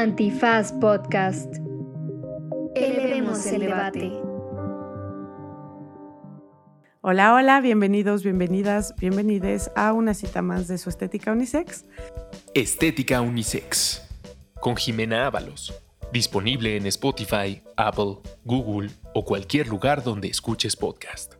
Antifaz Podcast. Elevemos el debate. Hola, hola, bienvenidos, bienvenidas, bienvenides a una cita más de su Estética Unisex. Estética Unisex, con Jimena Ábalos. Disponible en Spotify, Apple, Google o cualquier lugar donde escuches podcast.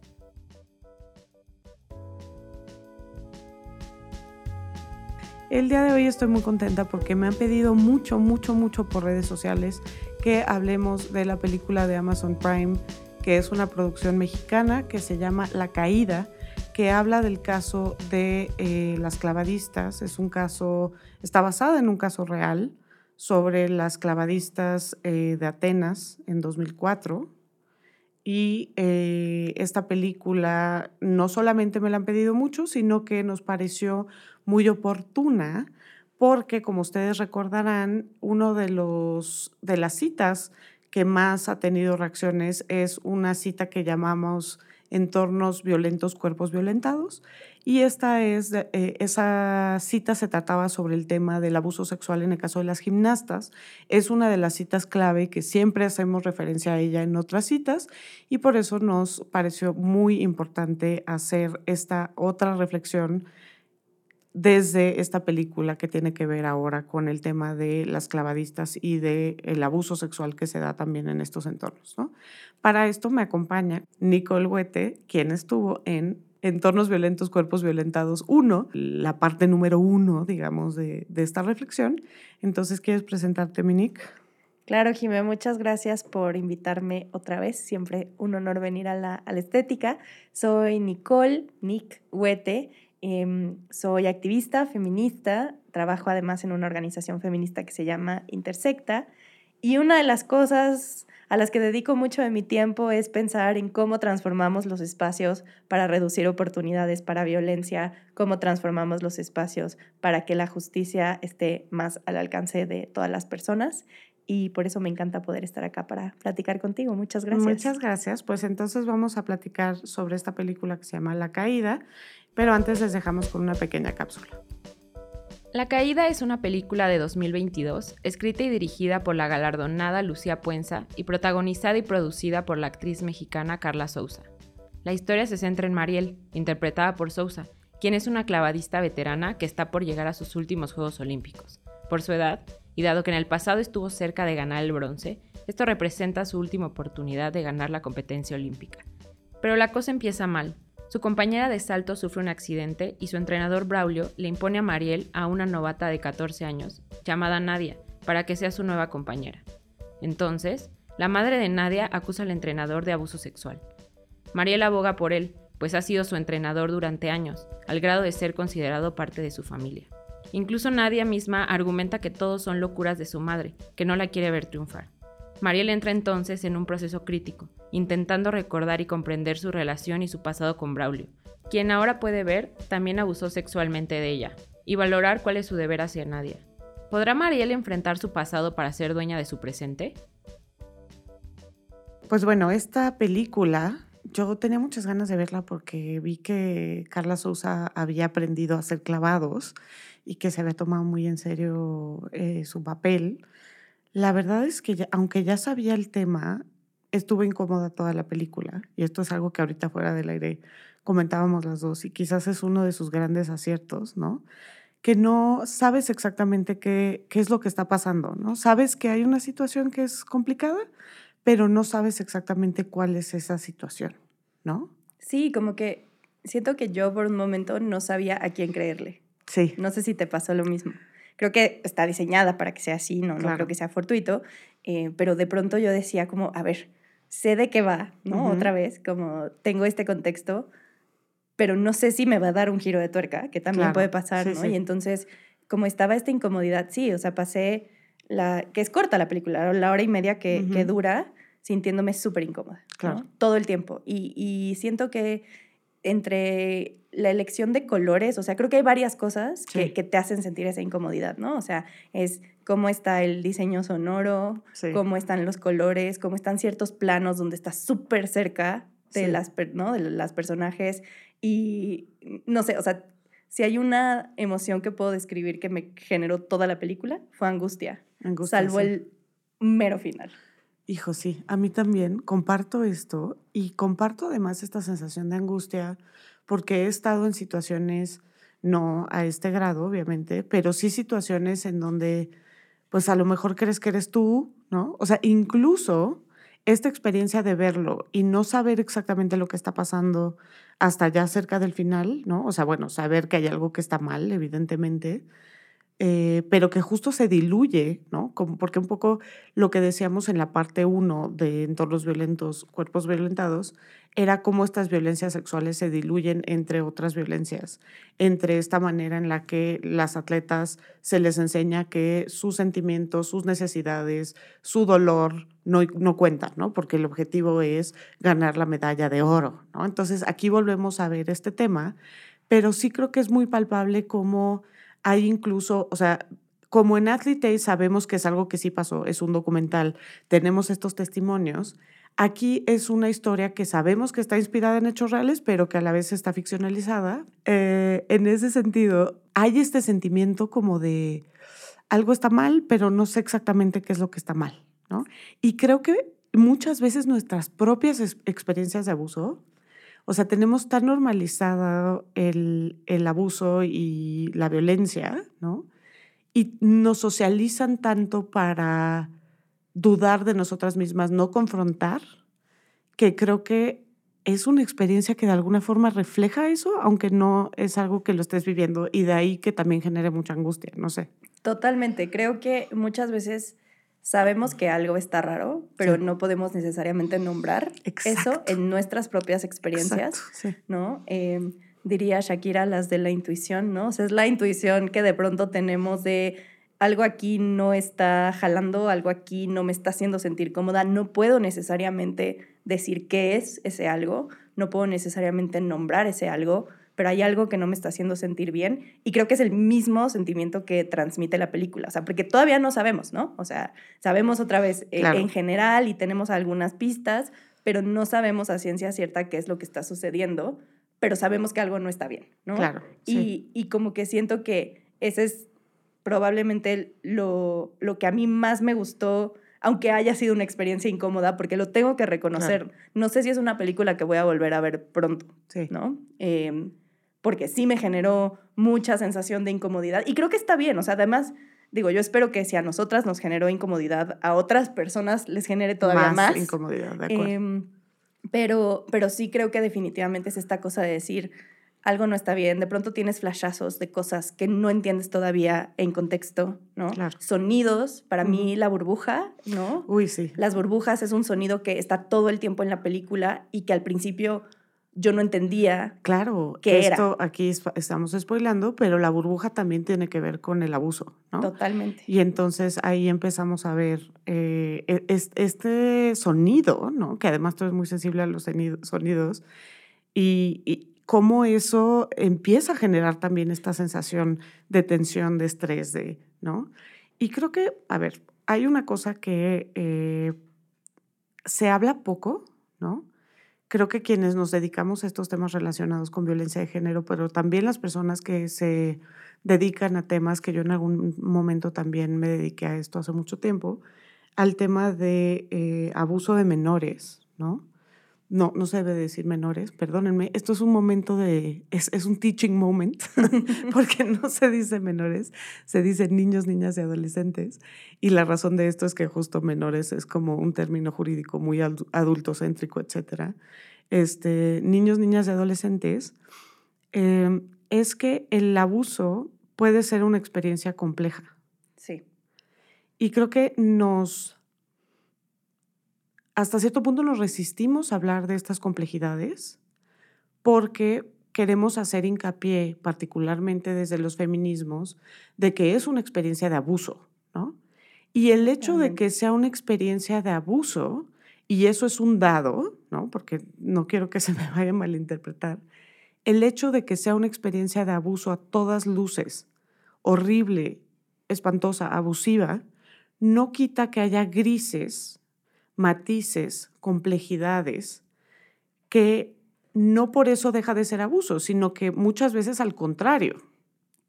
El día de hoy estoy muy contenta porque me han pedido mucho, mucho, mucho por redes sociales que hablemos de la película de Amazon Prime, que es una producción mexicana que se llama La Caída, que habla del caso de eh, las clavadistas. Es un caso, está basada en un caso real sobre las clavadistas eh, de Atenas en 2004. Y eh, esta película no solamente me la han pedido mucho, sino que nos pareció muy oportuna porque, como ustedes recordarán, uno de, los, de las citas que más ha tenido reacciones es una cita que llamamos entornos violentos, cuerpos violentados. Y esta es, eh, esa cita se trataba sobre el tema del abuso sexual en el caso de las gimnastas. Es una de las citas clave que siempre hacemos referencia a ella en otras citas y por eso nos pareció muy importante hacer esta otra reflexión desde esta película que tiene que ver ahora con el tema de las clavadistas y del el abuso sexual que se da también en estos entornos. ¿no? Para esto me acompaña Nicole Huete, quien estuvo en Entornos Violentos, Cuerpos Violentados 1, la parte número uno, digamos, de, de esta reflexión. Entonces, ¿quieres presentarte, Minique? Claro, Jimé, muchas gracias por invitarme otra vez. Siempre un honor venir a la, a la estética. Soy Nicole, Nick Huete Em, soy activista, feminista, trabajo además en una organización feminista que se llama Intersecta y una de las cosas a las que dedico mucho de mi tiempo es pensar en cómo transformamos los espacios para reducir oportunidades para violencia, cómo transformamos los espacios para que la justicia esté más al alcance de todas las personas y por eso me encanta poder estar acá para platicar contigo. Muchas gracias. Muchas gracias. Pues entonces vamos a platicar sobre esta película que se llama La Caída pero antes les dejamos con una pequeña cápsula. La Caída es una película de 2022, escrita y dirigida por la galardonada Lucía Puenza y protagonizada y producida por la actriz mexicana Carla Souza. La historia se centra en Mariel, interpretada por Souza, quien es una clavadista veterana que está por llegar a sus últimos Juegos Olímpicos. Por su edad, y dado que en el pasado estuvo cerca de ganar el bronce, esto representa su última oportunidad de ganar la competencia olímpica. Pero la cosa empieza mal, su compañera de salto sufre un accidente y su entrenador Braulio le impone a Mariel a una novata de 14 años, llamada Nadia, para que sea su nueva compañera. Entonces, la madre de Nadia acusa al entrenador de abuso sexual. Mariel aboga por él, pues ha sido su entrenador durante años, al grado de ser considerado parte de su familia. Incluso Nadia misma argumenta que todos son locuras de su madre, que no la quiere ver triunfar. Mariel entra entonces en un proceso crítico, intentando recordar y comprender su relación y su pasado con Braulio, quien ahora puede ver también abusó sexualmente de ella, y valorar cuál es su deber hacia Nadia. ¿Podrá Mariel enfrentar su pasado para ser dueña de su presente? Pues bueno, esta película yo tenía muchas ganas de verla porque vi que Carla Sousa había aprendido a hacer clavados y que se había tomado muy en serio eh, su papel. La verdad es que aunque ya sabía el tema, estuve incómoda toda la película. Y esto es algo que ahorita fuera del aire comentábamos las dos y quizás es uno de sus grandes aciertos, ¿no? Que no sabes exactamente qué, qué es lo que está pasando, ¿no? Sabes que hay una situación que es complicada, pero no sabes exactamente cuál es esa situación, ¿no? Sí, como que siento que yo por un momento no sabía a quién creerle. Sí. No sé si te pasó lo mismo creo que está diseñada para que sea así, no, no creo que sea fortuito, eh, pero de pronto yo decía como, a ver, sé de qué va, ¿no? Otra vez, como tengo este contexto, pero no sé si me va a dar un giro de tuerca, que también puede pasar, ¿no? Y entonces, como estaba esta incomodidad, sí, o sea, pasé la, que es corta la película, la hora y media que, que dura, sintiéndome súper incómoda, claro. Todo el tiempo. Y, y siento que entre la elección de colores, o sea, creo que hay varias cosas que, te hacen sentir esa incomodidad, ¿no? O sea, es cómo está el diseño sonoro, cómo están los colores, cómo están ciertos planos donde estás súper cerca de, las, ¿no? de las personajes y no sé, o sea, si hay una emoción que puedo describir que me generó toda la película, fue angustia. salvo el mero final. Hijo, sí, a mí también comparto esto y comparto además esta sensación de angustia porque he estado en situaciones, no a este grado, obviamente, pero sí situaciones en donde, pues a lo mejor crees que eres tú, ¿no? O sea, incluso esta experiencia de verlo y no saber exactamente lo que está pasando hasta ya cerca del final, ¿no? O sea, bueno, saber que hay algo que está mal, evidentemente, eh, pero que justo se diluye, ¿no? Como porque un poco lo que decíamos en la parte 1 de entornos violentos, cuerpos violentados, era cómo estas violencias sexuales se diluyen entre otras violencias, entre esta manera en la que las atletas se les enseña que sus sentimientos, sus necesidades, su dolor no, no cuentan, ¿no? Porque el objetivo es ganar la medalla de oro, ¿no? Entonces aquí volvemos a ver este tema, pero sí creo que es muy palpable cómo hay incluso, o sea, como en Athlete sabemos que es algo que sí pasó, es un documental, tenemos estos testimonios, aquí es una historia que sabemos que está inspirada en hechos reales, pero que a la vez está ficcionalizada. Eh, en ese sentido, hay este sentimiento como de algo está mal, pero no sé exactamente qué es lo que está mal, ¿no? Y creo que muchas veces nuestras propias experiencias de abuso o sea, tenemos tan normalizado el, el abuso y la violencia, ¿no? Y nos socializan tanto para dudar de nosotras mismas, no confrontar, que creo que es una experiencia que de alguna forma refleja eso, aunque no es algo que lo estés viviendo y de ahí que también genere mucha angustia, no sé. Totalmente, creo que muchas veces sabemos que algo está raro, pero no podemos necesariamente nombrar eso en nuestras propias experiencias, ¿no? Em, diría Shakira las de la intuición, ¿no? O sea, es la intuición que de pronto tenemos de algo aquí no está jalando, algo aquí no me está haciendo sentir cómoda, no puedo necesariamente decir qué es ese algo, no puedo necesariamente nombrar ese algo, pero hay algo que no me está haciendo sentir bien y creo que es el mismo sentimiento que transmite la película, o sea, porque todavía no sabemos, ¿no? O sea, sabemos otra vez eh, en general y tenemos algunas pistas, pero no sabemos a ciencia cierta qué es lo que está sucediendo, pero sabemos que algo no está bien, ¿no? Claro. Y, y como que siento que ese es probablemente lo, lo que a mí más me gustó aunque haya sido una experiencia incómoda, porque lo tengo que reconocer. No sé si es una película que voy a volver a ver pronto, sí. ¿no? Eh, porque sí me generó mucha sensación de incomodidad. Y creo que está bien, o sea, además, digo, yo espero que si a nosotras nos generó incomodidad, a otras personas les genere todavía más. incomodidad, de acuerdo. Em, pero, pero sí creo que definitivamente es esta cosa de decir, algo no está bien, de pronto tienes flashazos de cosas que no entiendes todavía en contexto, ¿no? Claro. Sonidos, para mí la burbuja, ¿no? Uy, sí. Las burbujas es un sonido que está todo el tiempo en la película y que al principio yo no entendía. Claro, que esto aquí estamos spoilando, pero la burbuja también tiene que ver con el abuso, ¿no? Totalmente. Y entonces ahí empezamos a ver eh, e, este sonido, ¿no? Que además tú eres muy sensible a los sonidos y, y cómo eso empieza a generar también esta sensación de tensión, de estrés, de, ¿no? Y creo que, a ver, hay una cosa que eh, se habla poco, ¿no? Creo que quienes nos dedicamos a estos temas relacionados con violencia de género, pero también las personas que se dedican a temas que yo en algún momento también me dediqué a esto hace mucho tiempo, al tema de eh, abuso de menores, ¿no? No, no se debe decir menores, perdónenme. Esto es un momento de, es, es un teaching moment, porque no se dice menores, se dice niños, niñas y adolescentes. Y la razón de esto es que justo menores es como un término jurídico muy adultocéntrico, etcétera. Este, niños, niñas y adolescentes, em, es que el abuso puede ser una experiencia compleja. Sí. Y creo que nos hasta cierto punto nos resistimos a hablar de estas complejidades porque queremos hacer hincapié, particularmente desde los feminismos, de que es una experiencia de abuso, ¿no? Y el hecho de que sea una experiencia de abuso, y eso es un dado, ¿no? Porque no quiero que se me vaya a malinterpretar, el hecho de que sea una experiencia de abuso a todas luces, horrible, espantosa, abusiva, no quita que haya grises matices, complejidades, que no por eso deja de ser abuso, sino que muchas veces al contrario.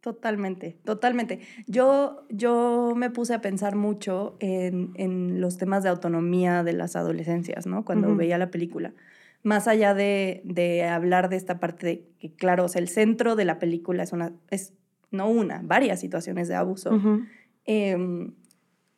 Totalmente, totalmente. Yo, yo me puse a pensar mucho en, los temas de autonomía de las adolescencias, ¿no? Cuando veía la película. Más allá de, hablar de esta parte de que, claro, o sea, el centro de la película es una, es no una, varias situaciones de abuso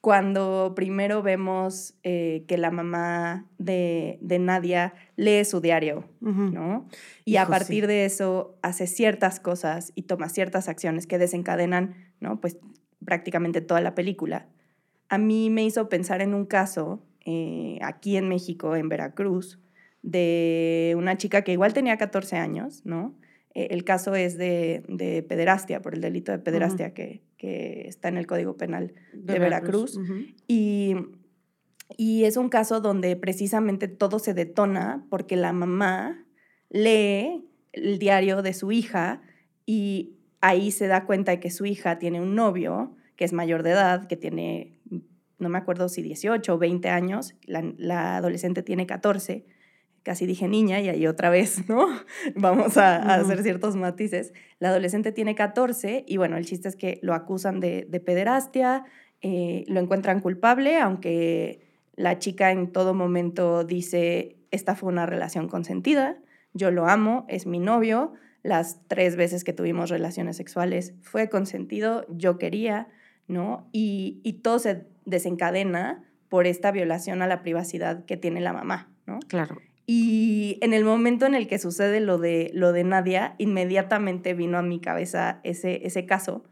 cuando primero vemos eh, que la mamá de, Nadia lee su diario, ¿no? Y a partir de eso hace ciertas cosas y toma ciertas acciones que desencadenan, ¿no? Pues prácticamente toda la película. A mí me hizo pensar en un caso eh, aquí en México, en Veracruz, de una chica que igual tenía 14 años, ¿no? Eh, el caso es de, de, pederastia, por el delito de pederastia que, que, está en el Código Penal de, Veracruz. y, y, es un caso donde precisamente todo se detona porque la mamá lee el diario de su hija y ahí se da cuenta de que su hija tiene un novio que es mayor de edad, que tiene, no me acuerdo si 18 o 20 años, la, la adolescente tiene 14 casi dije niña y ahí otra vez, ¿no? Vamos a, hacer ciertos matices. La adolescente tiene 14 y bueno, el chiste es que lo acusan de, pederastia, eh, lo encuentran culpable, aunque la chica en todo momento dice, esta fue una relación consentida, yo lo amo, es mi novio, las tres veces que tuvimos relaciones sexuales fue consentido, yo quería, ¿no? Y, y todo se desencadena por esta violación a la privacidad que tiene la mamá, ¿no? Claro. Y en el momento en el que sucede lo de, lo de Nadia, inmediatamente vino a mi cabeza ese, ese caso,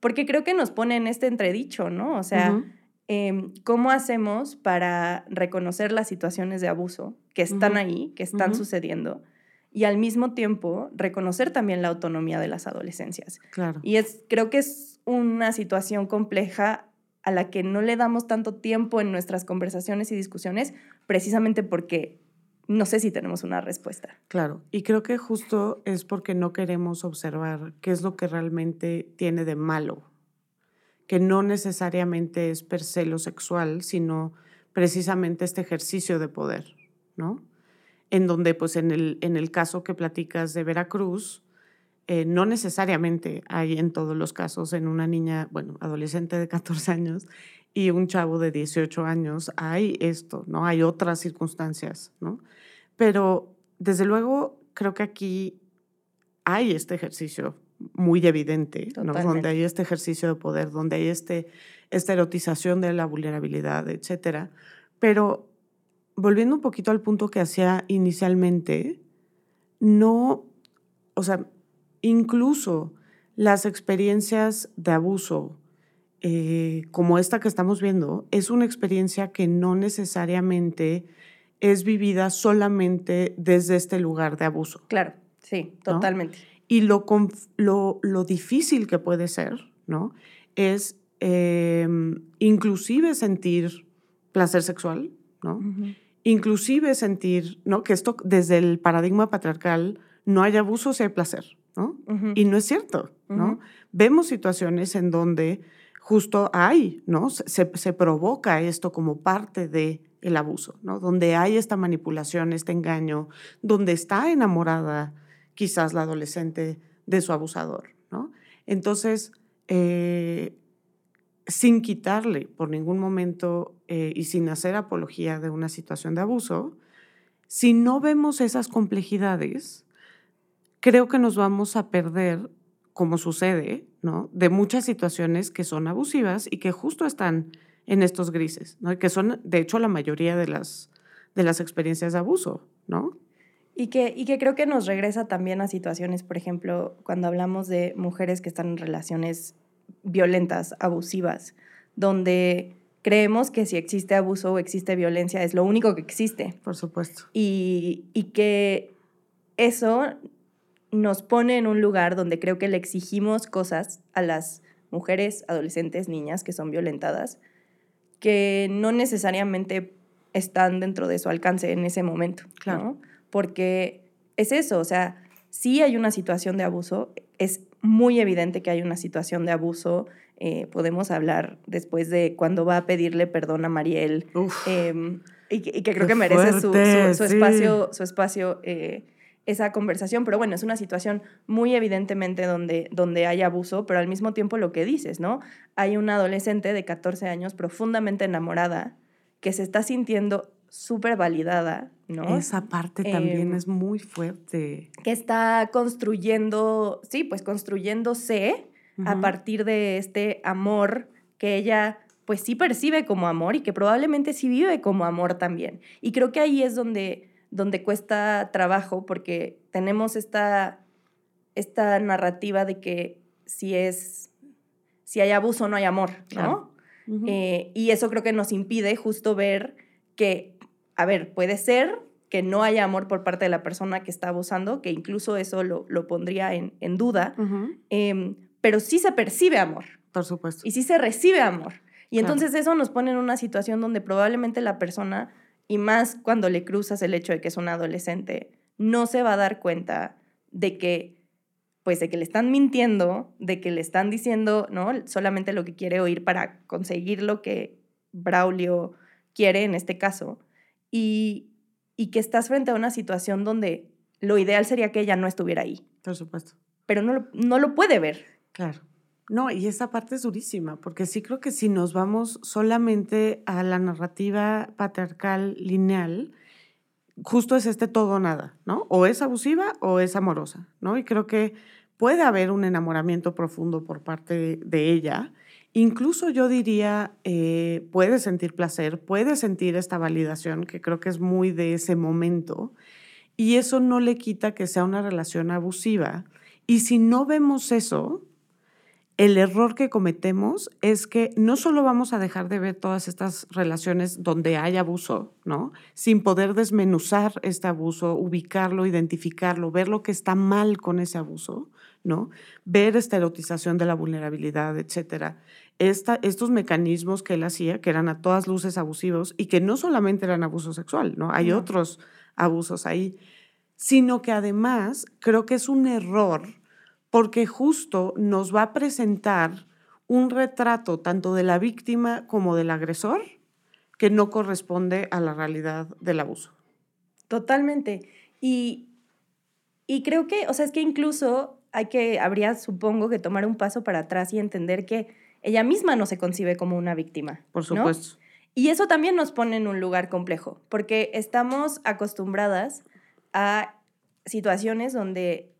porque creo que nos pone en este entredicho, ¿no? O sea, em, ¿cómo hacemos para reconocer las situaciones de abuso que están ahí, que están sucediendo? Y al mismo tiempo reconocer también la autonomía de las adolescencias. Claro. Y es, creo que es una situación compleja a la que no le damos tanto tiempo en nuestras conversaciones y discusiones, precisamente porque no sé si tenemos una respuesta. Claro, y creo que justo es porque no queremos observar qué es lo que realmente tiene de malo, que no necesariamente es per se lo sexual, sino precisamente este ejercicio de poder, ¿no? En donde, pues en el, en el caso que platicas de Veracruz, eh, no necesariamente hay en todos los casos en una niña, bueno, adolescente de 14 años y un chavo de 18 años, hay esto, ¿no? Hay otras circunstancias, ¿no? Pero desde luego creo que aquí hay este ejercicio muy evidente, ¿no? donde hay este ejercicio de poder, donde hay este, esta erotización de la vulnerabilidad, etc. Pero volviendo un poquito al punto que hacía inicialmente, no, o sea, incluso las experiencias de abuso, eh, como esta que estamos viendo, es una experiencia que no necesariamente es vivida solamente desde este lugar de abuso. Claro, sí, totalmente. Y lo, lo, lo, difícil que puede ser, ¿no? Es em, inclusive sentir placer sexual, ¿no? Inclusive sentir, ¿no? Que esto desde el paradigma patriarcal no hay abuso si hay placer, ¿no? Y no es cierto, ¿no? Vemos situaciones en donde justo hay, ¿no? Se, se provoca esto como parte de el abuso, ¿no? Donde hay esta manipulación, este engaño, donde está enamorada quizás la adolescente de su abusador, ¿no? Entonces, eh, sin quitarle por ningún momento eh, y sin hacer apología de una situación de abuso, si no vemos esas complejidades, creo que nos vamos a perder, como sucede, ¿no? De muchas situaciones que son abusivas y que justo están en estos grises, ¿no? que son, de hecho, la mayoría de las, de las experiencias de abuso, ¿no? Y que, y que creo que nos regresa también a situaciones, por ejemplo, cuando hablamos de mujeres que están en relaciones violentas, abusivas, donde creemos que si existe abuso o existe violencia es lo único que existe. Por supuesto. Y, y que eso nos pone en un lugar donde creo que le exigimos cosas a las mujeres, adolescentes, niñas que son violentadas, que no necesariamente están dentro de su alcance en ese momento, claro. Porque es eso, o sea, si hay una situación de abuso, es muy evidente que hay una situación de abuso. Eh, podemos hablar después de cuando va a pedirle perdón a Mariel em, y, que, creo que merece su, espacio, su espacio eh, esa conversación, pero bueno, es una situación muy evidentemente donde, donde hay abuso, pero al mismo tiempo lo que dices, ¿no? Hay una adolescente de 14 años profundamente enamorada que se está sintiendo súper validada, ¿no? Esa parte también Em, es muy fuerte. que está construyendo, sí, pues construyéndose a partir de este amor que ella pues sí percibe como amor y que probablemente sí vive como amor también. Y creo que ahí es donde, donde cuesta trabajo porque tenemos esta, esta narrativa de que si es, si hay abuso no hay amor, ¿no? Eh, y eso creo que nos impide justo ver que, a ver, puede ser que no haya amor por parte de la persona que está abusando, que incluso eso lo, lo pondría en, en duda, em, pero sí se percibe amor Por supuesto. y sí se recibe amor. Y Claro. entonces eso nos pone en una situación donde probablemente la persona, y más cuando le cruzas el hecho de que es un adolescente, no se va a dar cuenta de que, pues de que le están mintiendo, de que le están diciendo, ¿no? Solamente lo que quiere oír para conseguir lo que Braulio quiere en este caso. Y, y que estás frente a una situación donde lo ideal sería que ella no estuviera ahí, Por supuesto. pero no, no lo puede ver. Claro. No, y esa parte es durísima, porque sí creo que si nos vamos solamente a la narrativa patriarcal lineal, justo es este todo nada, ¿no? O es abusiva o es amorosa, ¿no? Y creo que puede haber un enamoramiento profundo por parte de, de ella. Incluso yo diría, eh, puede sentir placer, puede sentir esta validación, que creo que es muy de ese momento, y eso no le quita que sea una relación abusiva. Y si no vemos eso, el error que cometemos es que no solo vamos a dejar de ver todas estas relaciones donde hay abuso, ¿no? Sin poder desmenuzar este abuso, ubicarlo, identificarlo, ver lo que está mal con ese abuso, ¿no? Ver esta erotización de la vulnerabilidad, etcétera. Esta, estos mecanismos que él hacía, que eran a todas luces abusivos y que no solamente eran abuso sexual, ¿no? Hay No. otros abusos ahí, sino que además creo que es un error porque justo nos va a presentar un retrato tanto de la víctima como del agresor que no corresponde a la realidad del abuso. Totalmente. Y, y creo que, o sea, es que incluso hay que, habría, supongo, que tomar un paso para atrás y entender que ella misma no se concibe como una víctima. Por ¿no? supuesto. Y eso también nos pone en un lugar complejo, porque estamos acostumbradas a situaciones donde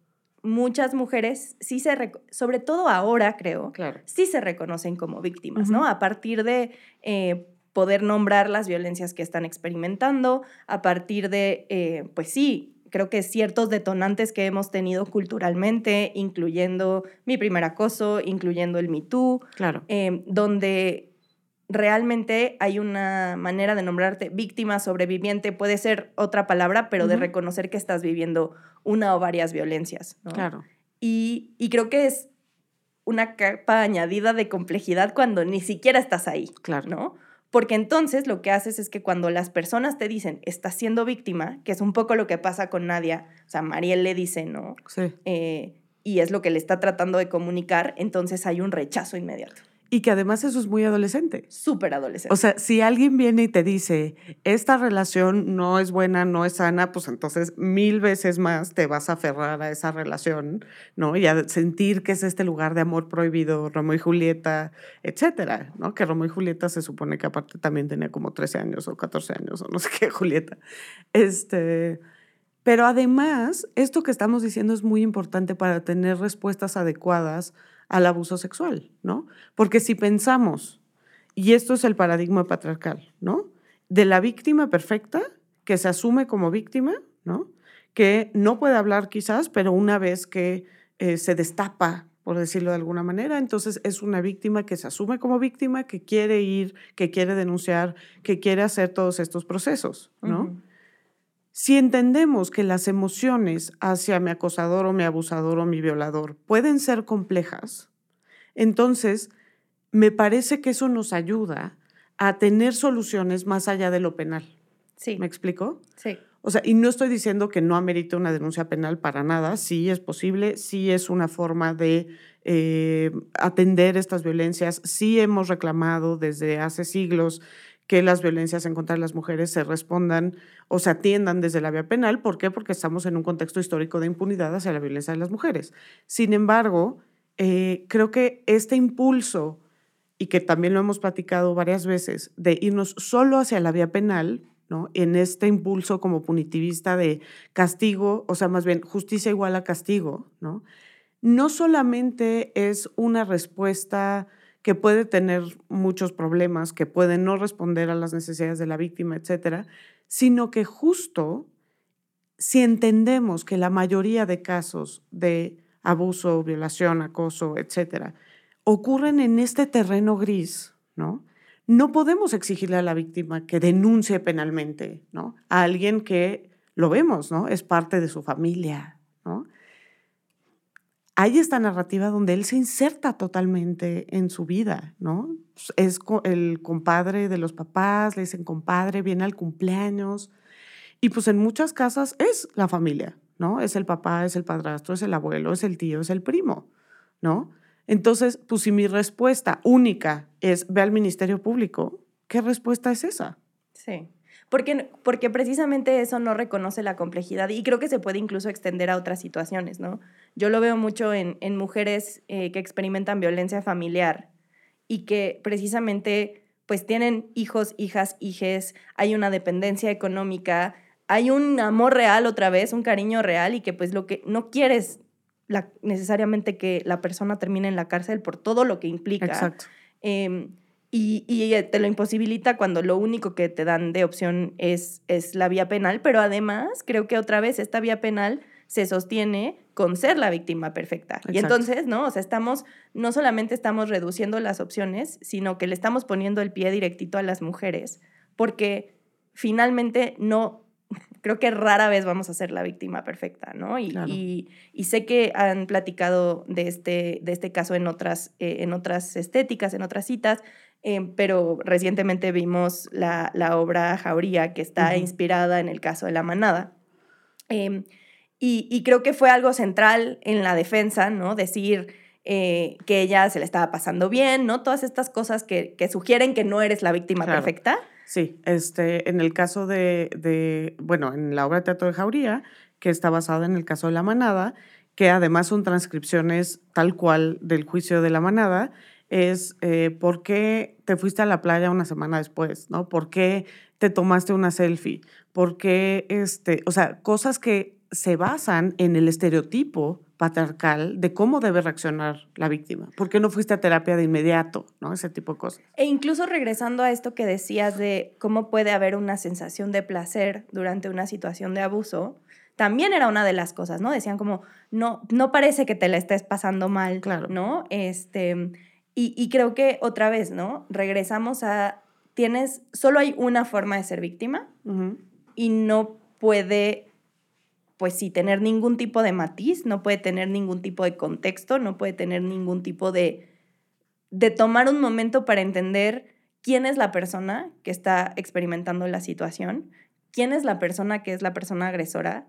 muchas mujeres sí se, sobre todo ahora creo, Claro. sí se reconocen como víctimas. ¿no? A partir de eh, poder nombrar las violencias que están experimentando, a partir de, eh, pues sí, creo que ciertos detonantes que hemos tenido culturalmente, incluyendo mi primer acoso, incluyendo el Me Too, Claro. eh, donde realmente hay una manera de nombrarte víctima, sobreviviente, puede ser otra palabra, pero de reconocer que estás viviendo una o varias violencias. ¿no? Claro. Y, y creo que es una capa añadida de complejidad cuando ni siquiera estás ahí, Claro. ¿no? Porque entonces lo que haces es que cuando las personas te dicen, estás siendo víctima, que es un poco lo que pasa con Nadia, o sea, Mariel le dice, ¿no? Sí. Eh, y es lo que le está tratando de comunicar, entonces hay un rechazo inmediato. Y que además eso es muy adolescente. Súper adolescente. O sea, si alguien viene y te dice, esta relación no es buena, no es sana, pues entonces mil veces más te vas a aferrar a esa relación, ¿no? Y a sentir que es este lugar de amor prohibido, Romeo y Julieta, etcétera, ¿no? Que Romeo y Julieta se supone que aparte también tenía como 13 años o 14 años o no sé qué, Julieta. Este, pero además, esto que estamos diciendo es muy importante para tener respuestas adecuadas al abuso sexual, ¿no? Porque si pensamos, y esto es el paradigma patriarcal, ¿no? De la víctima perfecta, que se asume como víctima, ¿no? Que no puede hablar quizás, pero una vez que eh, se destapa, por decirlo de alguna manera, entonces es una víctima que se asume como víctima, que quiere ir, que quiere denunciar, que quiere hacer todos estos procesos, ¿no? Si entendemos que las emociones hacia mi acosador o mi abusador o mi violador pueden ser complejas, entonces me parece que eso nos ayuda a tener soluciones más allá de lo penal. Sí, ¿Me explico? sí. O sea, y no estoy diciendo que no amerite una denuncia penal para nada, sí es posible, sí es una forma de eh, atender estas violencias, sí hemos reclamado desde hace siglos que las violencias en contra de las mujeres se respondan o se atiendan desde la vía penal. ¿Por qué? Porque estamos en un contexto histórico de impunidad hacia la violencia de las mujeres. Sin embargo, eh, creo que este impulso, y que también lo hemos platicado varias veces, de irnos solo hacia la vía penal, ¿no? En este impulso como punitivista de castigo, o sea, más bien justicia igual a castigo, ¿no? No solamente es una respuesta que puede tener muchos problemas, que puede no responder a las necesidades de la víctima, etcétera, sino que justo si entendemos que la mayoría de casos de abuso, violación, acoso, etcétera, ocurren en este terreno gris, ¿no? No podemos exigirle a la víctima que denuncie penalmente, ¿no? A alguien que lo vemos, ¿no? Es parte de su familia, ¿no? Hay esta narrativa donde él se inserta totalmente en su vida, ¿no? Es el compadre de los papás, le dicen compadre, viene al cumpleaños. Y pues en muchas casas es la familia, ¿no? Es el papá, es el padrastro, es el abuelo, es el tío, es el primo, ¿no? Entonces, pues si mi respuesta única es ve al Ministerio Público, ¿qué respuesta es esa? Sí. Porque, porque precisamente eso no reconoce la complejidad y creo que se puede incluso extender a otras situaciones, ¿no? Yo lo veo mucho en, en mujeres eh, que experimentan violencia familiar y que precisamente pues tienen hijos, hijas, hijes, hay una dependencia económica, hay un amor real otra vez, un cariño real y que pues lo que no quieres la, necesariamente que la persona termine en la cárcel por todo lo que implica. Exacto. Em, y, y, te lo imposibilita cuando lo único que te dan de opción es, es la vía penal, pero además creo que otra vez esta vía penal se sostiene con ser la víctima perfecta. Y entonces, ¿no? O sea, estamos, no solamente estamos reduciendo las opciones, sino que le estamos poniendo el pie directito a las mujeres, porque finalmente no, creo que rara vez vamos a ser la víctima perfecta, ¿no? Y, y, sé que han platicado de este, de este caso en otras, eh, en otras estéticas, en otras citas, Em, pero recientemente vimos la, obra Jauría, que está inspirada en el caso de la manada. Em, y, creo que fue algo central en la defensa, ¿no? Decir eh, que ella se le estaba pasando bien, ¿no? Todas estas cosas que, sugieren que no eres la víctima perfecta. Sí, este, en el caso de, de, bueno, en la obra de teatro de Jauría, que está basada en el caso de la manada, que además son transcripciones tal cual del juicio de la manada, es eh, por qué te fuiste a la playa una semana después, ¿no? ¿Por qué te tomaste una selfie? ¿Por qué, este, o sea, cosas que se basan en el estereotipo patriarcal de cómo debe reaccionar la víctima. ¿Por qué no fuiste a terapia de inmediato? ¿no? Ese tipo de cosas. E incluso regresando a esto que decías de cómo puede haber una sensación de placer durante una situación de abuso, también era una de las cosas, ¿no? Decían como, no, no parece que te la estés pasando mal, claro. ¿no? Este, y, creo que otra vez, ¿no? Regresamos a, tienes, solo hay una forma de ser víctima y no puede, pues sí, tener ningún tipo de matiz, no puede tener ningún tipo de contexto, no puede tener ningún tipo de, de tomar un momento para entender quién es la persona que está experimentando la situación, quién es la persona que es la persona agresora,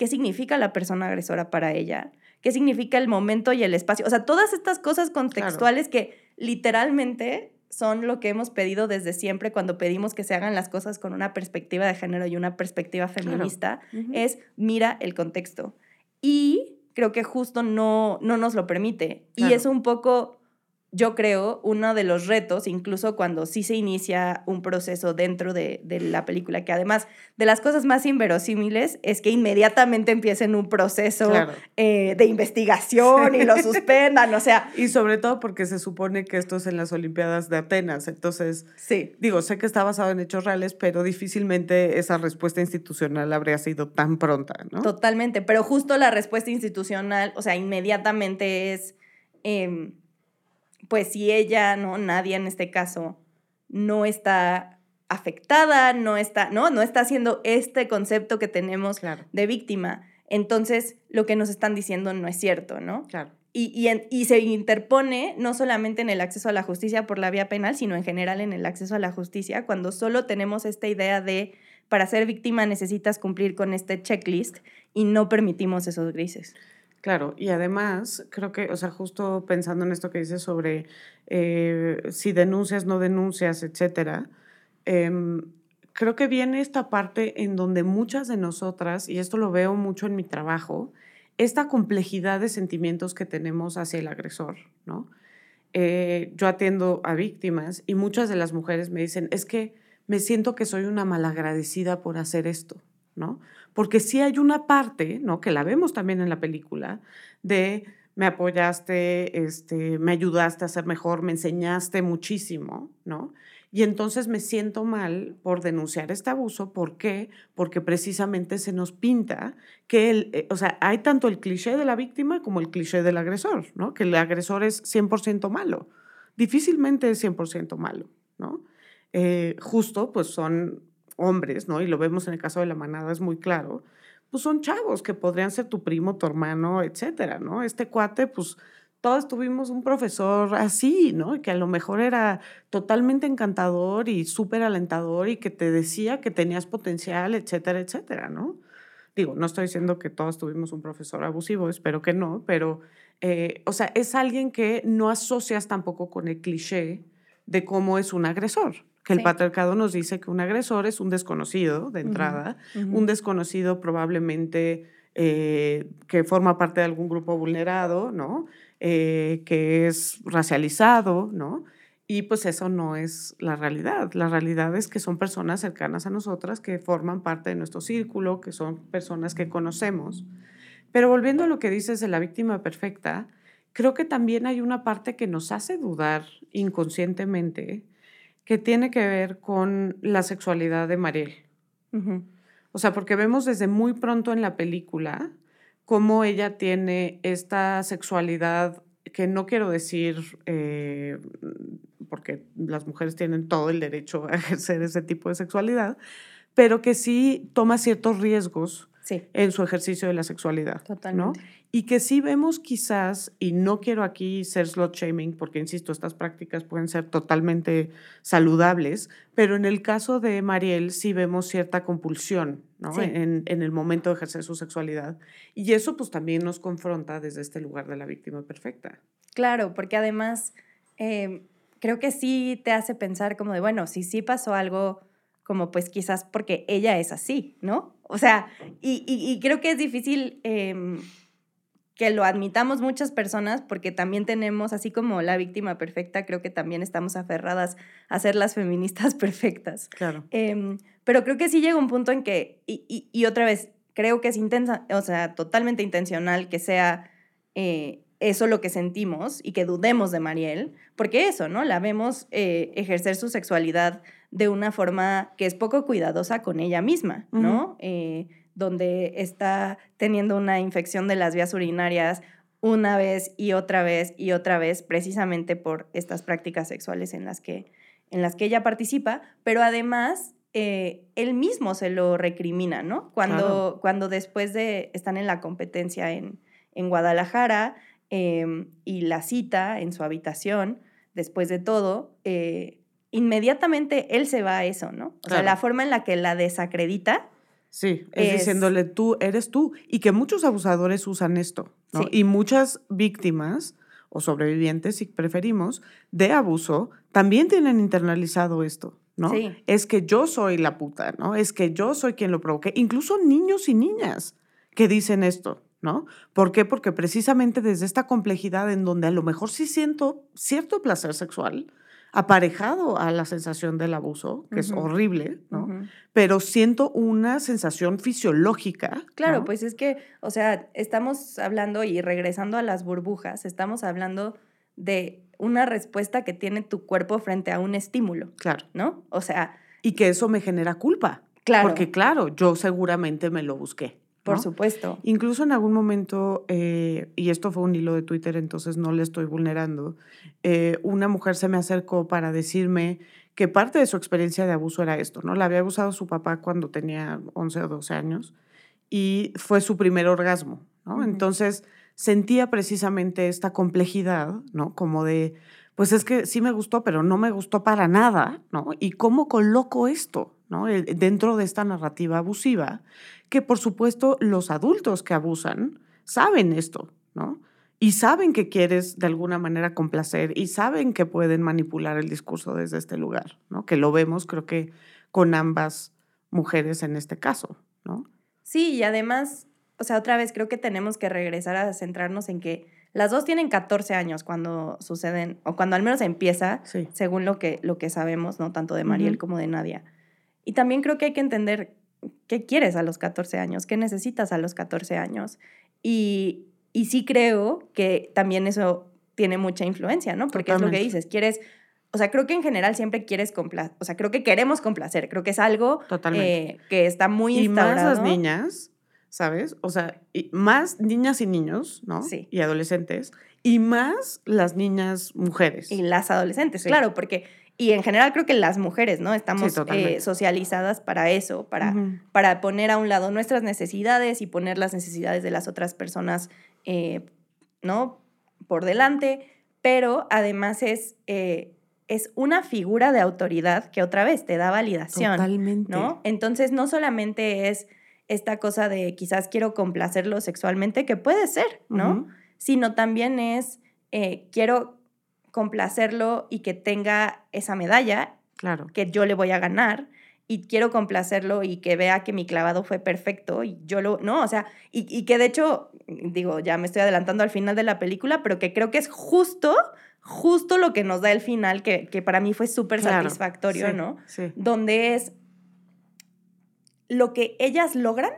qué significa la persona agresora para ella, qué significa el momento y el espacio. O sea, todas estas cosas contextuales que literalmente son lo que hemos pedido desde siempre cuando pedimos que se hagan las cosas con una perspectiva de género y una perspectiva feminista, es mira el contexto. Y creo que justo no, no nos lo permite. Y es un poco yo creo, uno de los retos, incluso cuando sí se inicia un proceso dentro de, la película, que además de las cosas más inverosímiles es que inmediatamente empiecen un proceso eh, de investigación y lo suspendan, o sea... Y sobre todo porque se supone que esto es en las Olimpiadas de Atenas, entonces, sí. digo, sé que está basado en hechos reales, pero difícilmente esa respuesta institucional habría sido tan pronta, ¿no? Totalmente, pero justo la respuesta institucional, o sea, inmediatamente es... Em, pues si ella, ¿no? Nadie en este caso no está afectada, no está, ¿no? No está haciendo este concepto que tenemos de víctima. Entonces, lo que nos están diciendo no es cierto, ¿no? Claro. Y, y, se interpone no solamente en el acceso a la justicia por la vía penal, sino en general en el acceso a la justicia, cuando solo tenemos esta idea de para ser víctima necesitas cumplir con este checklist y no permitimos esos grises. Claro, y además creo que, o sea, justo pensando en esto que dices sobre eh, si denuncias, no denuncias, etcétera, em, creo que viene esta parte en donde muchas de nosotras, y esto lo veo mucho en mi trabajo, esta complejidad de sentimientos que tenemos hacia el agresor, ¿no? Eh, yo atiendo a víctimas y muchas de las mujeres me dicen, es que me siento que soy una malagradecida por hacer esto, Porque sí hay una parte, ¿no? Que la vemos también en la película, de me apoyaste, este, me ayudaste a ser mejor, me enseñaste muchísimo, ¿no? Y entonces me siento mal por denunciar este abuso. ¿Por qué? Porque precisamente se nos pinta que el, eh, o sea, hay tanto el cliché de la víctima como el cliché del agresor, ¿no? Que el agresor es 100% malo. Difícilmente es 100% malo, ¿no? Eh, justo, pues son hombres, ¿no? Y lo vemos en el caso de la manada, es muy claro. Pues son chavos que podrían ser tu primo, tu hermano, etcétera, ¿no? Este cuate, pues todos tuvimos un profesor así, ¿no? Que a lo mejor era totalmente encantador y súper alentador y que te decía que tenías potencial, etcétera, etcétera, ¿no? Digo, no estoy diciendo que todos tuvimos un profesor abusivo, espero que no, pero, eh, o sea, es alguien que no asocias tampoco con el cliché de cómo es un agresor. Que el patriarcado nos dice que un agresor es un desconocido de entrada, un desconocido probablemente eh, que forma parte de algún grupo vulnerado, ¿no? Eh, que es racializado, ¿no? Y pues eso no es la realidad. La realidad es que son personas cercanas a nosotras que forman parte de nuestro círculo, que son personas que conocemos. Pero volviendo a lo que dices de la víctima perfecta, creo que también hay una parte que nos hace dudar inconscientemente que tiene que ver con la sexualidad de Mariel. O sea, porque vemos desde muy pronto en la película cómo ella tiene esta sexualidad que no quiero decir, eh, porque las mujeres tienen todo el derecho a ejercer ese tipo de sexualidad, pero que sí toma ciertos riesgos en su ejercicio de la sexualidad. Totalmente. Y que sí vemos quizás, y no quiero aquí ser slot shaming, porque insisto, estas prácticas pueden ser totalmente saludables, pero en el caso de Mariel sí vemos cierta compulsión ¿no? En, en, el momento de ejercer su sexualidad. Y eso pues también nos confronta desde este lugar de la víctima perfecta. Claro, porque además eh, creo que sí te hace pensar como de, bueno, si sí pasó algo como pues quizás porque ella es así, ¿no? O sea, y, creo que es difícil em, que lo admitamos muchas personas porque también tenemos, así como la víctima perfecta, creo que también estamos aferradas a ser las feministas perfectas. Claro. Em, pero creo que sí llega un punto en que, y, otra vez, creo que es intensa, o sea, totalmente intencional que sea eh, eso lo que sentimos y que dudemos de Mariel, porque eso, ¿no? La vemos eh, ejercer su sexualidad de una forma que es poco cuidadosa con ella misma, ¿no? Eh, donde está teniendo una infección de las vías urinarias una vez y otra vez y otra vez, precisamente por estas prácticas sexuales en las que, en las que ella participa, pero además eh, él mismo se lo recrimina, ¿no? Cuando, cuando después de, están en la competencia en, en Guadalajara em, y la cita en su habitación, después de todo, eh, inmediatamente él se va a eso, ¿no? O sea, la forma en la que la desacredita. Sí, es, diciéndole tú eres tú y que muchos abusadores usan esto, ¿no? Y muchas víctimas o sobrevivientes, si preferimos, de abuso, también tienen internalizado esto, ¿no? Sí. Es que yo soy la puta, ¿no? Es que yo soy quien lo provoqué. Incluso niños y niñas que dicen esto, ¿no? ¿Por qué? Porque precisamente desde esta complejidad en donde a lo mejor sí siento cierto placer sexual, aparejado a la sensación del abuso, que es horrible, ¿no? Pero siento una sensación fisiológica. Claro, pues es que, o sea, estamos hablando y regresando a las burbujas, estamos hablando de una respuesta que tiene tu cuerpo frente a un estímulo. Claro. ¿No? O sea. Y que eso me genera culpa. Claro. Porque, claro, yo seguramente me lo busqué. Por supuesto. Incluso en algún momento, eh, y esto fue un hilo de Twitter, entonces no le estoy vulnerando, eh, una mujer se me acercó para decirme que parte de su experiencia de abuso era esto, ¿no? La había abusado su papá cuando tenía 11 o 12 años y fue su primer orgasmo, ¿no? Entonces sentía precisamente esta complejidad, ¿no? Como de, pues es que sí me gustó, pero no me gustó para nada, ¿no? ¿Y cómo coloco esto, ¿no? Dentro de esta narrativa abusiva, que por supuesto los adultos que abusan saben esto, ¿no? y saben que quieres de alguna manera complacer y saben que pueden manipular el discurso desde este lugar, ¿no? Que lo vemos creo que con ambas mujeres en este caso, ¿no? Sí, y además, o sea, otra vez creo que tenemos que regresar a centrarnos en que las dos tienen 14 años cuando suceden, o cuando al menos empieza, según lo que, lo que sabemos, ¿no? Tanto de Mariel como de Nadia. Y también creo que hay que entender qué quieres a los 14 años, qué necesitas a los 14 años. Y, y sí creo que también eso tiene mucha influencia, ¿no? Porque es lo que dices, quieres, o sea, creo que en general siempre quieres complacer, o sea, creo que queremos complacer, creo que es algo eh, que está muy y más las niñas, ¿sabes? O sea, más niñas y niños, ¿no? Sí. Y adolescentes, y más las niñas mujeres. Y las adolescentes, claro, porque y en general creo que las mujeres, ¿no? Estamos eh, socializadas para eso, para, para poner a un lado nuestras necesidades y poner las necesidades de las otras personas, eh, ¿no? Por delante, pero además es, eh, es una figura de autoridad que otra vez te da validación. Totalmente. ¿no? Entonces no solamente es esta cosa de quizás quiero complacerlo sexualmente, que puede ser, ¿no? Sino también es quiero complacerlo y que tenga esa medalla claro. que yo le voy a ganar y quiero complacerlo y que vea que mi clavado fue perfecto y yo lo, no, o sea, y, que de hecho, digo, ya me estoy adelantando al final de la película, pero que creo que es justo, justo lo que nos da el final, que, para mí fue súper satisfactorio, ¿no? Sí. Donde es lo que ellas logran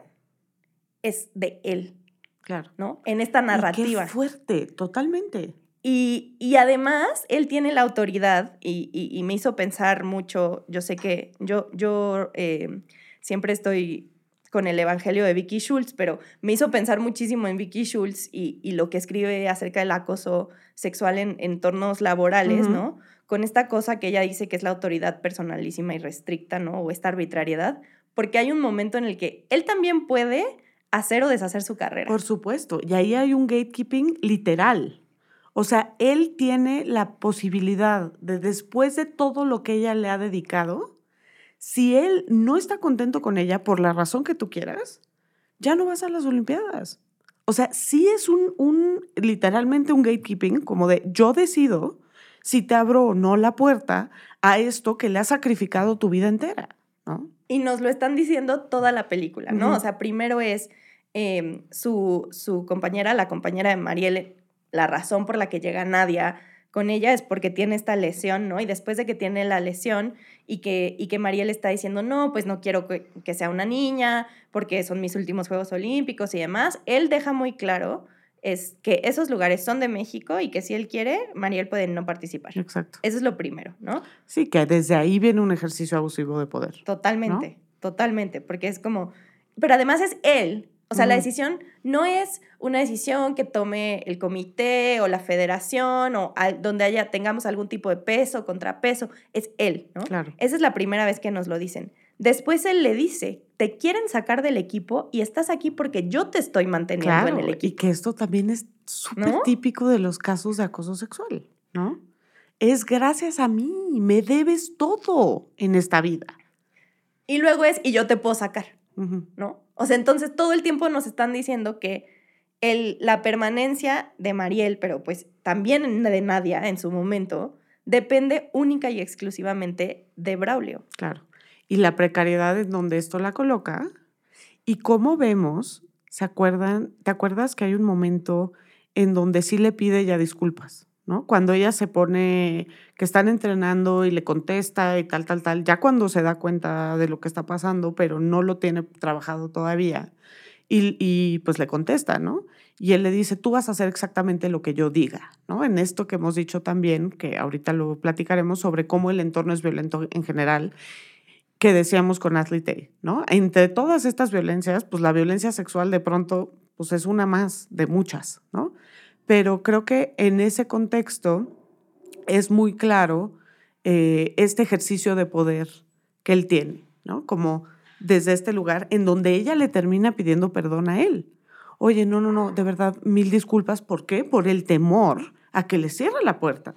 es de él. Claro. ¿No? En esta narrativa. qué fuerte, totalmente. Y, además, él tiene la autoridad y, me hizo pensar mucho, yo sé que yo, yo eh, siempre estoy con el Evangelio de Vicky Schultz, pero me hizo pensar muchísimo en Vicky Schultz y, lo que escribe acerca del acoso sexual en entornos laborales, ¿no? Con esta cosa que ella dice que es la autoridad personalísima y restricta, ¿no? O esta arbitrariedad, porque hay un momento en el que él también puede hacer o deshacer su carrera. Por supuesto, y ahí hay un gatekeeping literal. O sea, él tiene la posibilidad de, después de todo lo que ella le ha dedicado, si él no está contento con ella por la razón que tú quieras, ya no vas a las Olimpiadas. O sea, sí es un, un literalmente un gatekeeping, como de yo decido si te abro o no la puerta a esto que le ha sacrificado tu vida entera, ¿no? Y nos lo están diciendo toda la película, ¿no? O sea, primero es em, su, su compañera, la compañera de Marielle, la razón por la que llega Nadia con ella es porque tiene esta lesión, ¿no? Y después de que tiene la lesión y que, y que Mariel está diciendo, no, pues no quiero que, sea una niña porque son mis últimos Juegos Olímpicos y demás, él deja muy claro es que esos lugares son de México y que si él quiere, Mariel puede no participar. Exacto. Eso es lo primero, ¿no? Sí, que desde ahí viene un ejercicio abusivo de poder. Totalmente, totalmente, porque es como, pero además es él o sea, la decisión no es una decisión que tome el comité o la federación o donde haya, tengamos algún tipo de peso, contrapeso, es él, ¿no? Claro. Esa es la primera vez que nos lo dicen. Después él le dice, te quieren sacar del equipo y estás aquí porque yo te estoy manteniendo en el equipo. Y que esto también es súper típico de los casos de acoso sexual, ¿no? Es gracias a mí, me debes todo en esta vida. Y luego es, y yo te puedo sacar, ¿no? O sea, entonces todo el tiempo nos están diciendo que el, la permanencia de Mariel, pero pues también de Nadia en su momento, depende única y exclusivamente de Braulio. Claro. Y la precariedad en donde esto la coloca. Y cómo vemos, ¿se acuerdan? ¿Te acuerdas que hay un momento en donde sí le pide ya disculpas? ¿No? Cuando ella se pone, que están entrenando y le contesta y tal, tal, tal, ya cuando se da cuenta de lo que está pasando, pero no lo tiene trabajado todavía, y, y, pues le contesta, ¿no? Y él le dice, tú vas a hacer exactamente lo que yo diga, ¿no? En esto que hemos dicho también, que ahorita lo platicaremos sobre cómo el entorno es violento en general, que decíamos con Ashley ¿no? Entre todas estas violencias, pues la violencia sexual de pronto, pues es una más de muchas, ¿no? Pero creo que en ese contexto es muy claro eh, este ejercicio de poder que él tiene, ¿no? Como desde este lugar en donde ella le termina pidiendo perdón a él. Oye, no, no, no, de verdad, mil disculpas. ¿Por qué? Por el temor a que le cierre la puerta.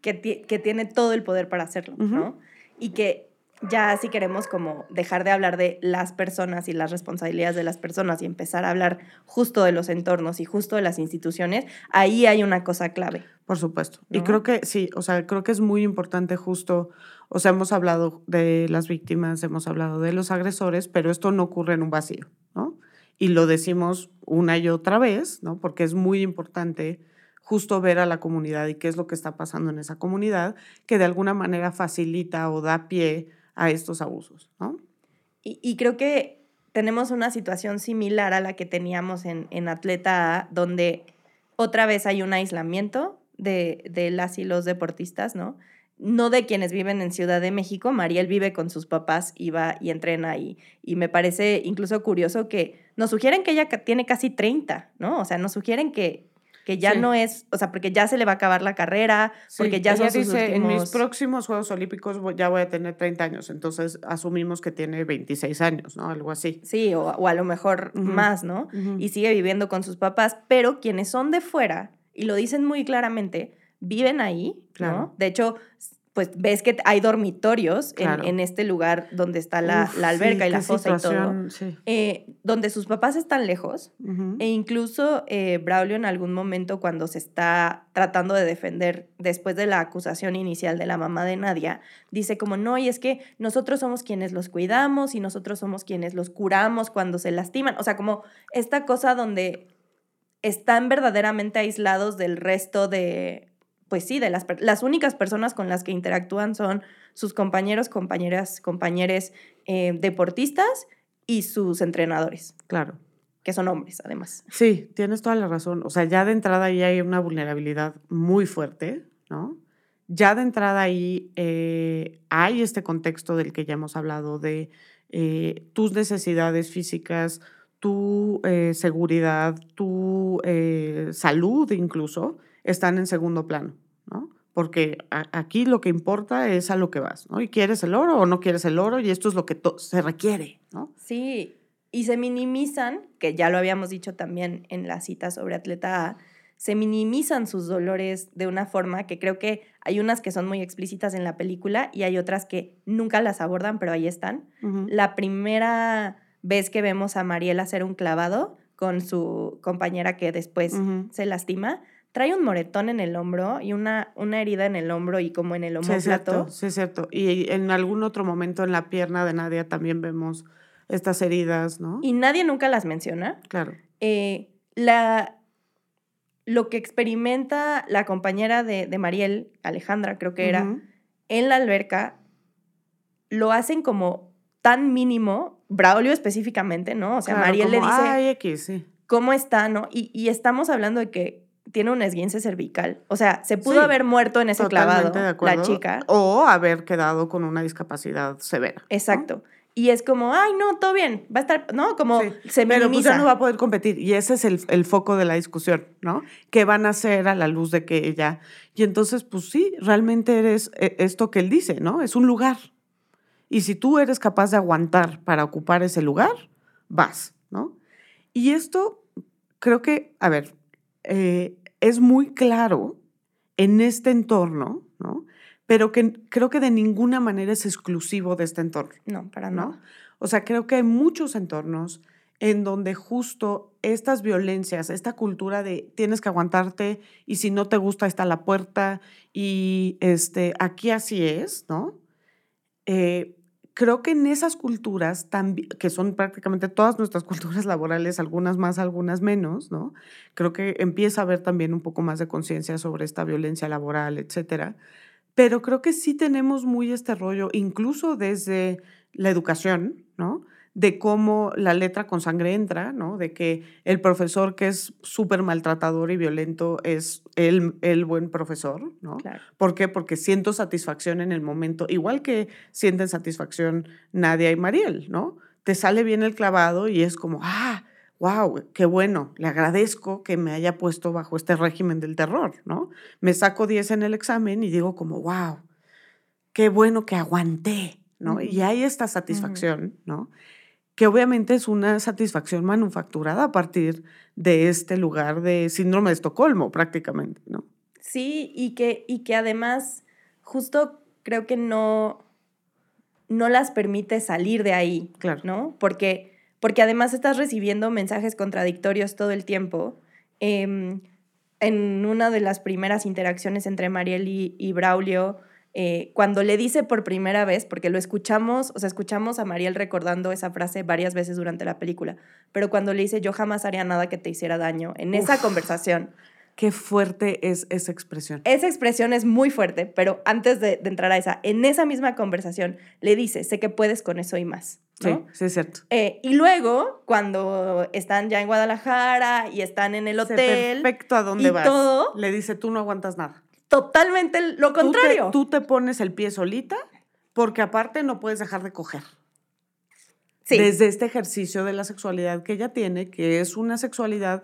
Que, que tiene todo el poder para hacerlo, ¿no? Y que ya si queremos como dejar de hablar de las personas y las responsabilidades de las personas y empezar a hablar justo de los entornos y justo de las instituciones, ahí hay una cosa clave. Por supuesto. Y creo que sí, o sea, creo que es muy importante justo, o sea, hemos hablado de las víctimas, hemos hablado de los agresores, pero esto no ocurre en un vacío, ¿no? Y lo decimos una y otra vez, ¿no? Porque es muy importante justo ver a la comunidad y qué es lo que está pasando en esa comunidad, que de alguna manera facilita o da pie a estos abusos, ¿no? Y, creo que tenemos una situación similar a la que teníamos en, en Atleta A, donde otra vez hay un aislamiento de, de las y los deportistas, ¿no? No de quienes viven en Ciudad de México. Mariel vive con sus papás y va y entrena y, y me parece incluso curioso que nos sugieren que ella tiene casi 30, ¿no? O sea, nos sugieren que, que ya no es, o sea, porque ya se le va a acabar la carrera, porque ya son sus dice, en mis próximos Juegos Olímpicos ya voy a tener 30 años, entonces asumimos que tiene 26 años, ¿no? Algo así. Sí, o, a lo mejor más, ¿no? Y sigue viviendo con sus papás, pero quienes son de fuera, y lo dicen muy claramente, viven ahí, ¿no? De hecho, pues ves que hay dormitorios en, este lugar donde está la, alberca y la fosa y todo, eh, donde sus papás están lejos e incluso eh, Braulio en algún momento cuando se está tratando de defender después de la acusación inicial de la mamá de Nadia, dice como no, y es que nosotros somos quienes los cuidamos y nosotros somos quienes los curamos cuando se lastiman, o sea, como esta cosa donde están verdaderamente aislados del resto de, pues sí, de las, las únicas personas con las que interactúan son sus compañeros, compañeras, compañeros eh, deportistas y sus entrenadores. Claro. Que son hombres, además. Sí, tienes toda la razón. O sea, ya de entrada ahí hay una vulnerabilidad muy fuerte, ¿no? Ya de entrada ahí eh, hay este contexto del que ya hemos hablado de eh, tus necesidades físicas, tu seguridad, tu salud incluso, están en segundo plano, ¿no? Porque aquí lo que importa es a lo que vas, ¿no? Y quieres el oro o no quieres el oro y esto es lo que se requiere, ¿no? Sí, y se minimizan, que ya lo habíamos dicho también en la cita sobre Atleta A, se minimizan sus dolores de una forma que creo que hay unas que son muy explícitas en la película y hay otras que nunca las abordan, pero ahí están. La primera vez que vemos a Mariela hacer un clavado con su compañera que después se lastima, trae un moretón en el hombro y una, una herida en el hombro y como en el homóplato. Sí, es cierto, sí, es cierto. Y en algún otro momento en la pierna de Nadia también vemos estas heridas, ¿no? Y nadie nunca las menciona. Claro. Eh, la, lo que experimenta la compañera de, de Mariel, Alejandra creo que era, en la alberca, lo hacen como tan mínimo, Braulio específicamente, ¿no? O sea, Mariel le dice... Ay, X, sí. ¿Cómo está, no? Y, y estamos hablando de que tiene un esguince cervical. O sea, se pudo haber muerto en ese clavado la chica. O haber quedado con una discapacidad severa. Exacto. Y es como, ay, no, todo bien, va a estar, ¿no? Como se minimiza. Pero pues ya no va a poder competir. Y ese es el, el, foco de la discusión, ¿no? ¿Qué van a hacer a la luz de que ella... Y entonces, pues sí, realmente eres e, esto que él dice, ¿no? Es un lugar. Y si tú eres capaz de aguantar para ocupar ese lugar, vas, ¿no? Y esto, creo que, a ver, eh, es muy claro en este entorno, ¿no? Pero que creo que de ninguna manera es exclusivo de este entorno. No, para ¿no? O sea, creo que hay muchos entornos en donde justo estas violencias, esta cultura de tienes que aguantarte y si no te gusta está la puerta y este, aquí así es, ¿no? Eh, creo que en esas culturas, que son prácticamente todas nuestras culturas laborales, algunas más, algunas menos, ¿no? Creo que empieza a haber también un poco más de conciencia sobre esta violencia laboral, etcétera. Pero creo que sí tenemos muy este rollo, incluso desde la educación, ¿no? De cómo la letra con sangre entra, ¿no? De que el profesor que es súper maltratador y violento es el, el buen profesor, ¿no? ¿Por qué? Porque siento satisfacción en el momento, igual que sienten satisfacción Nadia y Mariel, ¿no? Te sale bien el clavado y es como, ah, wow, qué bueno, le agradezco que me haya puesto bajo este régimen del terror, ¿no? Me saco 10 en el examen y digo como, wow, qué bueno que aguanté, ¿no? Y hay esta satisfacción, ¿no? Que obviamente es una satisfacción manufacturada a partir de este lugar de síndrome de Estocolmo prácticamente, ¿no? Sí, y que, y que además justo creo que no, no las permite salir de ahí, Claro. ¿no? Porque, porque además estás recibiendo mensajes contradictorios todo el tiempo. Em, en una de las primeras interacciones entre Mariel y, y Braulio, eh, cuando le dice por primera vez, porque lo escuchamos, o sea, escuchamos a Mariel recordando esa frase varias veces durante la película, pero cuando le dice yo jamás haría nada que te hiciera daño, en esa Uf. conversación, Qué fuerte es esa expresión. esa expresión es muy fuerte, pero antes de, de entrar a esa, en esa misma conversación le dice, sé que puedes con eso y más. ¿no? Sí, sí es cierto. Eh, y luego, cuando están ya en Guadalajara y están en el Sé hotel, perfecto a dónde y vas. todo. Le dice, tú no aguantas nada. Totalmente lo Tú te- contrario. Tú te, pones el pie solita porque aparte no puedes dejar de coger. sí, Desde este ejercicio de la sexualidad que ella tiene, que es una sexualidad,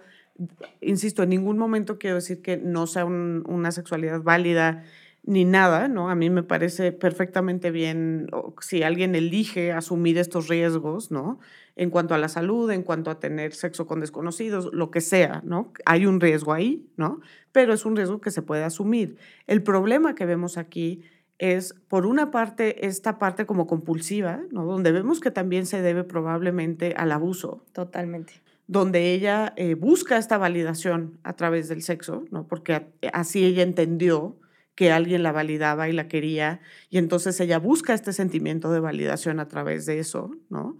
insisto, en ningún momento quiero decir que no sea un- una sexualidad válida ni nada, ¿no? A mí me parece perfectamente bien si alguien elige asumir estos riesgos, ¿no? En cuanto a la salud, en cuanto a tener sexo con desconocidos, lo que sea, ¿no? Hay un riesgo ahí, ¿no? Pero es un riesgo que se puede asumir. El problema que vemos aquí es, por una parte, esta parte como compulsiva, ¿no? Donde vemos que también se debe probablemente al abuso, totalmente. donde ella eh, busca esta validación a través del sexo, ¿no? Porque así ella entendió que alguien la validaba y la quería, y entonces ella busca este sentimiento de validación a través de eso, ¿no?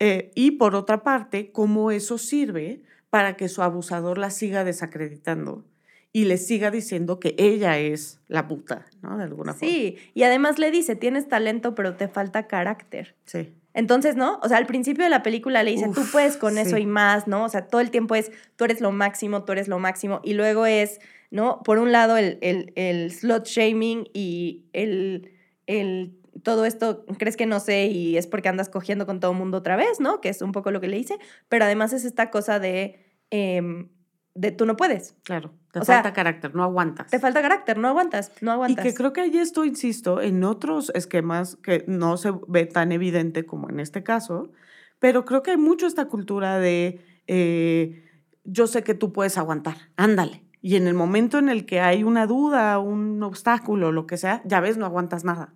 Eh, y por otra parte, cómo eso sirve para que su abusador la siga desacreditando y le siga diciendo que ella es la puta, ¿no? De alguna forma. Sí, y además le dice, tienes talento, pero te falta carácter. Sí. Entonces, ¿no? O sea, al principio de la película le dice, tú Uf, puedes con eso sí. y más, ¿no? O sea, todo el tiempo es, tú eres lo máximo, tú eres lo máximo. Y luego es, ¿no? Por un lado, el, el, el slut shaming y el, el, todo esto, crees que no sé y es porque andas cogiendo con todo el mundo otra vez, ¿no? Que es un poco lo que le dice. Pero además es esta cosa de, em, de tú no puedes. Claro, te O sea, falta carácter, no aguantas. Te falta carácter, no aguantas, no Y aguantas. que creo que allí esto, insisto, en otros esquemas que no se ve tan evidente como en este caso, pero creo que hay mucho esta cultura de eh, yo sé que tú puedes aguantar, ándale. Y en el momento en el que hay una duda, un obstáculo, lo que sea, ya ves, no aguantas nada.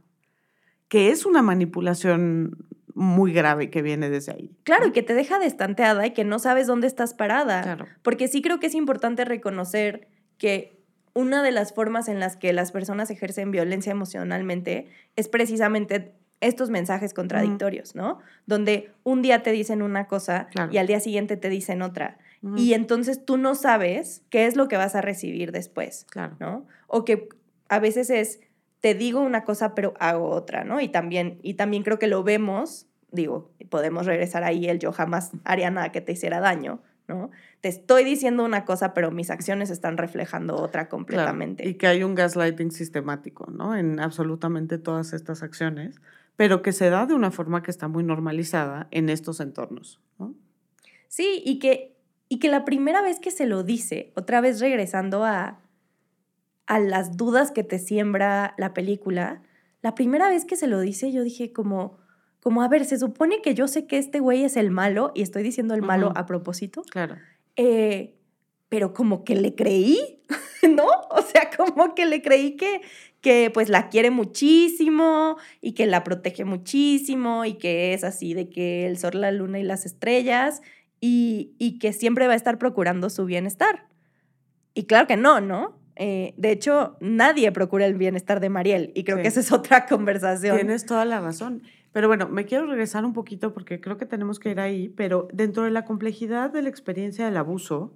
Que es una manipulación muy grave que viene desde ahí. Claro, y que te deja destanteada y que no sabes dónde estás parada. Claro. Porque sí creo que es importante reconocer que una de las formas en las que las personas ejercen violencia emocionalmente es precisamente estos mensajes contradictorios, ¿no? Donde un día te dicen una cosa Claro. y al día siguiente te dicen otra. Y entonces tú no sabes qué es lo que vas a recibir después, Claro. ¿no? O que a veces es, te digo una cosa pero hago otra, ¿no? Y también, y también creo que lo vemos, digo, podemos regresar ahí el yo jamás haría nada que te hiciera daño, ¿no? Te estoy diciendo una cosa pero mis acciones están reflejando otra Claro, completamente. Y que hay un gaslighting sistemático, ¿no? En absolutamente todas estas acciones, pero que se da de una forma que está muy normalizada en estos entornos, ¿no? Sí, y que, y que la primera vez que se lo dice, otra vez regresando a, a las dudas que te siembra la película, la primera vez que se lo dice yo dije como, como a ver, se supone que yo sé que este güey es el malo y estoy diciendo el malo a propósito, Claro. eh, pero como que le creí, ¿no? O sea, como que le creí que, que pues la quiere muchísimo y que la protege muchísimo y que es así de que el sol, la luna y las estrellas y, y que siempre va a estar procurando su bienestar. Y claro que no, ¿no? Eh, de hecho, nadie procura el bienestar de Mariel y creo Sí. que esa es otra conversación. Tienes toda la razón. Pero bueno, me quiero regresar un poquito porque creo que tenemos que ir ahí, pero dentro de la complejidad de la experiencia del abuso,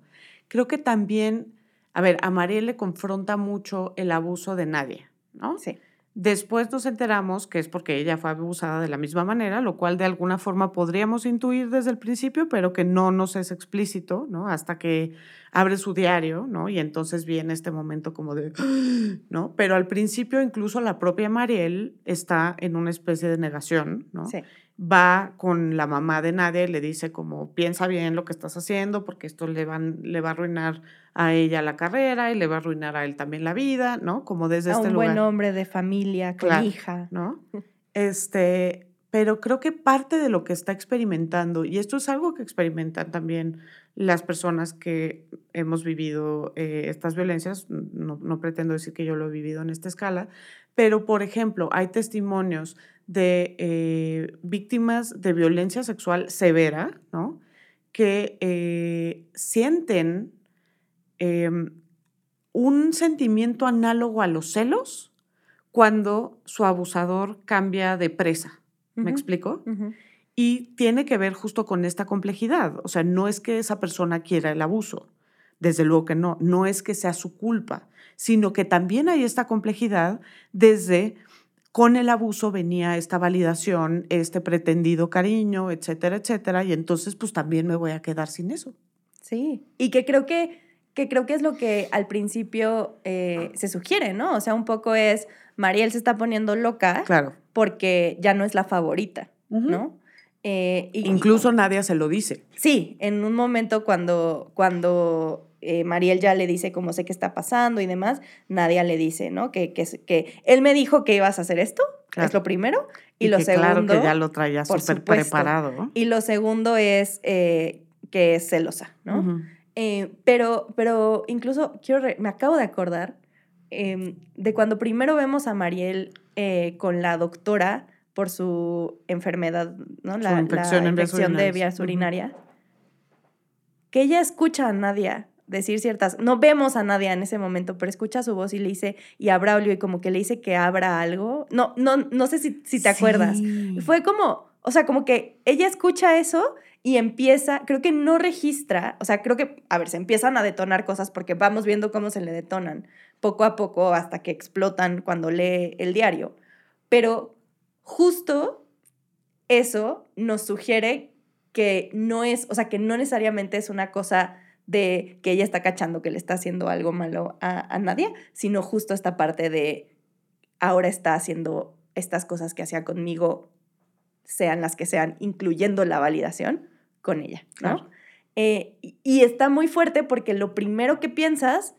creo que también, a ver, a Mariel le confronta mucho el abuso de nadie, ¿no? Sí. Después nos enteramos que es porque ella fue abusada de la misma manera, lo cual de alguna forma podríamos intuir desde el principio, pero que no nos es explícito, ¿no? Hasta que abre su diario, ¿no? Y entonces viene este momento como de, ¿no? Pero al principio incluso la propia Mariel está en una especie de negación, ¿no? Sí. Va con la mamá de Nadia y le dice como, piensa bien lo que estás haciendo porque esto le, van, le va a arruinar a ella la carrera y le va a arruinar a él también la vida, ¿no? Como desde a este un lugar. buen hombre de familia, con Claro. hija. ¿no? Este, pero creo que parte de lo que está experimentando, y esto es algo que experimentan también las personas que hemos vivido eh, estas violencias, no, pretendo decir que yo lo he vivido en esta escala, pero por ejemplo, hay testimonios de eh, víctimas de violencia sexual severa, ¿no? Que eh, sienten em, un sentimiento análogo a los celos cuando su abusador cambia de presa. ¿Me explico? Y tiene que ver justo con esta complejidad. O sea, no es que esa persona quiera el abuso, desde luego que no, no es que sea su culpa, sino que también hay esta complejidad desde con el abuso venía esta validación, este pretendido cariño, etcétera, etcétera, y entonces pues también me voy a quedar sin eso. Sí, y que creo que, que creo que es lo que al principio eh, se sugiere, ¿no? O sea, un poco es, Mariel se está poniendo loca claro. porque ya no es la favorita, ¿no? Eh, Incluso Nadia se lo dice. Sí, en un momento cuando, cuando eh, Mariel ya le dice cómo sé qué está pasando y demás, Nadia le dice, ¿no? Que, que, que él me dijo que ibas a hacer esto, es lo primero. Y, lo segundo. Claro que ya lo traía súper preparado, ¿no? Y lo segundo es eh, que es celosa, ¿no? Eh, pero, pero incluso quiero me acabo de acordar em, de cuando primero vemos a Mariel con la doctora por su enfermedad, ¿no? La, infección, de vías urinarias. Que ella escucha a Nadia decir ciertas, no vemos a nadie en ese momento, pero escucha su voz y le dice, y a Braulio, y como que le dice que abra algo. No, no, no sé si, si te acuerdas. Fue como, o sea, como que ella escucha eso y empieza, creo que no registra, o sea, creo que, a ver, se empiezan a detonar cosas porque vamos viendo cómo se le detonan poco a poco hasta que explotan cuando lee el diario. Pero justo eso nos sugiere que no es, o sea, que no necesariamente es una cosa de que ella está cachando que le está haciendo algo malo a, nadie, sino justo esta parte de ahora está haciendo estas cosas que hacía conmigo, sean las que sean, incluyendo la validación con ella, ¿no? Eh, y está muy fuerte porque lo primero que piensas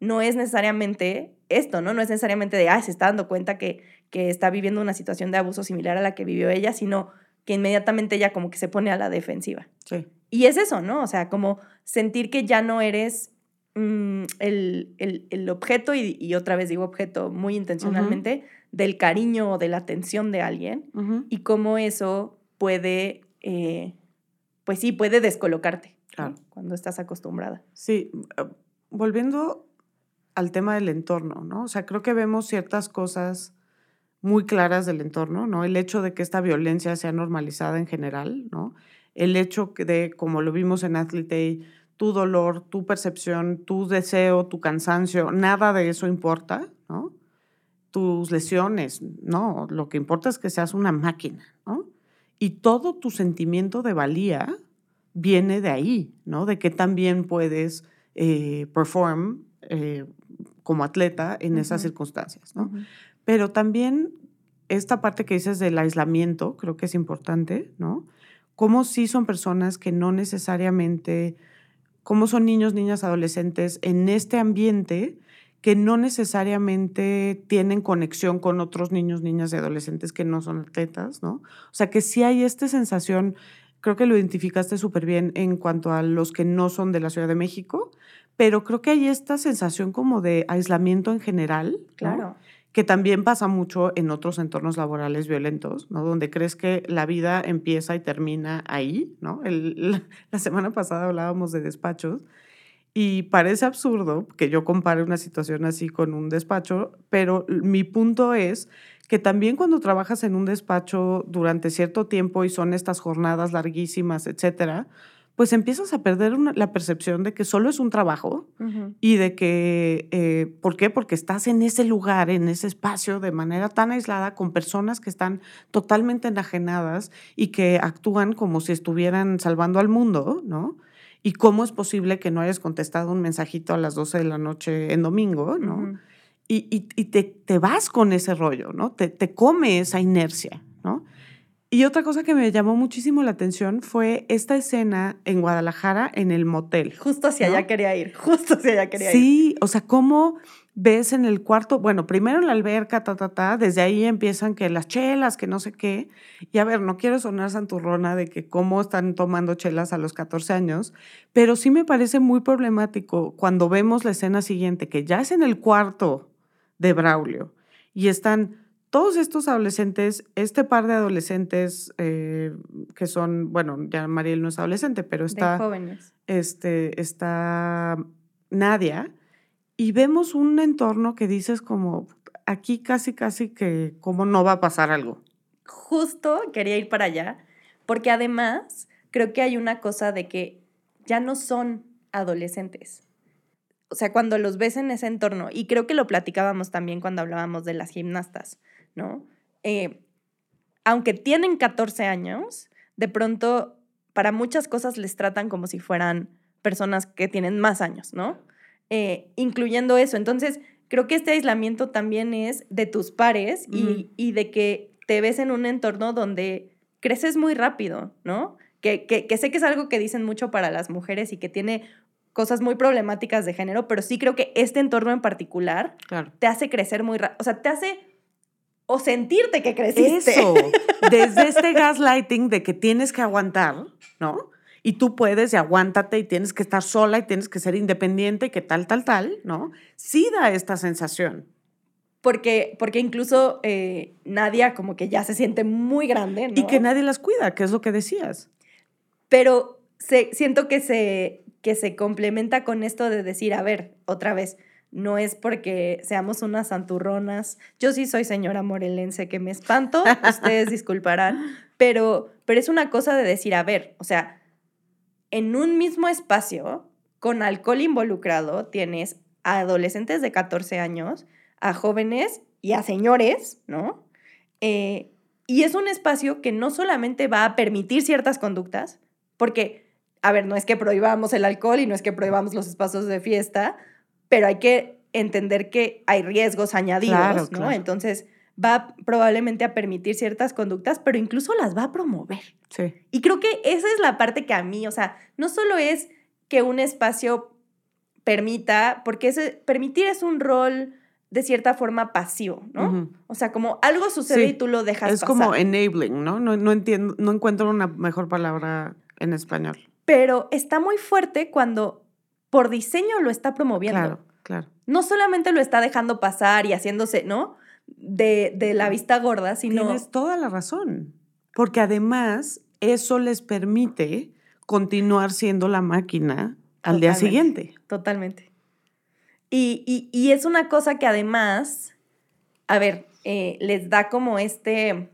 no es necesariamente esto, ¿no? No es necesariamente de, ah, se está dando cuenta que, que está viviendo una situación de abuso similar a la que vivió ella, sino que inmediatamente ella como que se pone a la defensiva. Sí. Y es eso, ¿no? O sea, como sentir que ya no eres mm, el, objeto, y, otra vez digo objeto muy intencionalmente, del cariño o de la atención de alguien, y cómo eso puede, eh, pues sí, puede descolocarte cuando estás acostumbrada. Sí, eh, volviendo al tema del entorno, ¿no? O sea, creo que vemos ciertas cosas muy claras del entorno, ¿no? El hecho de que esta violencia sea normalizada en general, ¿no? el hecho de, como lo vimos en Athlete tu dolor, tu percepción, tu deseo, tu cansancio, nada de eso importa, ¿no? Tus lesiones, no, lo que importa es que seas una máquina, ¿no? Y todo tu sentimiento de valía viene de ahí, ¿no? De que también puedes eh, perform eh, como atleta en esas circunstancias, ¿no? Pero también esta parte que dices del aislamiento, creo que es importante, ¿no? cómo sí son personas que no necesariamente, cómo son niños, niñas, adolescentes en este ambiente que no necesariamente tienen conexión con otros niños, niñas y adolescentes que no son atletas, ¿no? O sea, que sí hay esta sensación, creo que lo identificaste súper bien en cuanto a los que no son de la Ciudad de México, pero creo que hay esta sensación como de aislamiento en general. Claro que también pasa mucho en otros entornos laborales violentos, ¿no? Donde crees que la vida empieza y termina ahí, ¿no? la, semana pasada hablábamos de despachos y parece absurdo que yo compare una situación así con un despacho, pero mi punto es que también cuando trabajas en un despacho durante cierto tiempo y son estas jornadas larguísimas, etcétera, pues empiezas a perder la percepción de que solo es un trabajo y de que, eh, ¿por qué? Porque estás en ese lugar, en ese espacio de manera tan aislada con personas que están totalmente enajenadas y que actúan como si estuvieran salvando al mundo, ¿no? ¿Y cómo es posible que no hayas contestado un mensajito a las 12 de la noche en domingo, ¿no? Y, y, te, te, vas con ese rollo, ¿no? Te, te come esa inercia, ¿no? Y otra cosa que me llamó muchísimo la atención fue esta escena en Guadalajara en el motel. Justo hacia allá quería ir, justo hacia allá quería ir. Sí, o sea, cómo ves en el cuarto, bueno, primero en la alberca, ta, ta, ta, desde ahí empiezan que las chelas, que no sé qué. Y a ver, no quiero sonar santurrona de que cómo están tomando chelas a los 14 años, pero sí me parece muy problemático cuando vemos la escena siguiente, que ya es en el cuarto de Braulio y están todos estos adolescentes, este par de adolescentes eh, que son, bueno, ya Mariel no es adolescente, pero está, de jóvenes. Este, está Nadia, y vemos un entorno que dices como, aquí casi, casi que, como no va a pasar algo. Justo quería ir para allá, porque además creo que hay una cosa de que ya no son adolescentes. O sea, cuando los ves en ese entorno, y creo que lo platicábamos también cuando hablábamos de las gimnastas, ¿no? Eh, aunque tienen 14 años, de pronto para muchas cosas les tratan como si fueran personas que tienen más años, ¿no? Eh, incluyendo eso. Entonces, creo que este aislamiento también es de tus pares y, y, de que te ves en un entorno donde creces muy rápido, ¿no? Que, que, que, sé que es algo que dicen mucho para las mujeres y que tiene cosas muy problemáticas de género, pero sí creo que este entorno en particular te hace crecer muy rápido, o sea, te hace o sentirte que creciste. Eso, desde este gaslighting de que tienes que aguantar, ¿no? Y tú puedes y aguántate y tienes que estar sola y tienes que ser independiente y que tal, tal, tal, ¿no? Sí da esta sensación. Porque, porque incluso eh, Nadia como que ya se siente muy grande, ¿no? Y que nadie las cuida, que es lo que decías. Pero se, siento que se, que se complementa con esto de decir, a ver, otra vez, no es porque seamos unas santurronas. Yo sí soy señora morelense que me espanto, ustedes disculparán, pero, pero es una cosa de decir, a ver, o sea, en un mismo espacio, con alcohol involucrado, tienes a adolescentes de 14 años, a jóvenes y a señores, ¿no? Eh, y es un espacio que no solamente va a permitir ciertas conductas, porque, a ver, no es que prohibamos el alcohol y no es que prohibamos los espacios de fiesta, pero hay que entender que hay riesgos añadidos, ¿no? Entonces va probablemente a permitir ciertas conductas, pero incluso las va a promover. Sí. Y creo que esa es la parte que a mí, o sea, no solo es que un espacio permita, porque ese, permitir es un rol de cierta forma pasivo, ¿no? O sea, como algo sucede y tú lo dejas es pasar. como enabling, ¿no? ¿no? No entiendo, no encuentro una mejor palabra en español. Pero está muy fuerte cuando por diseño lo está promoviendo. Claro, claro. No solamente lo está dejando pasar y haciéndose, ¿no? De, de la vista gorda, sino... Tienes toda la razón. Porque además eso les permite continuar siendo la máquina al Totalmente, día siguiente. Totalmente. Y, y, y, es una cosa que además, a ver, eh, les da como este,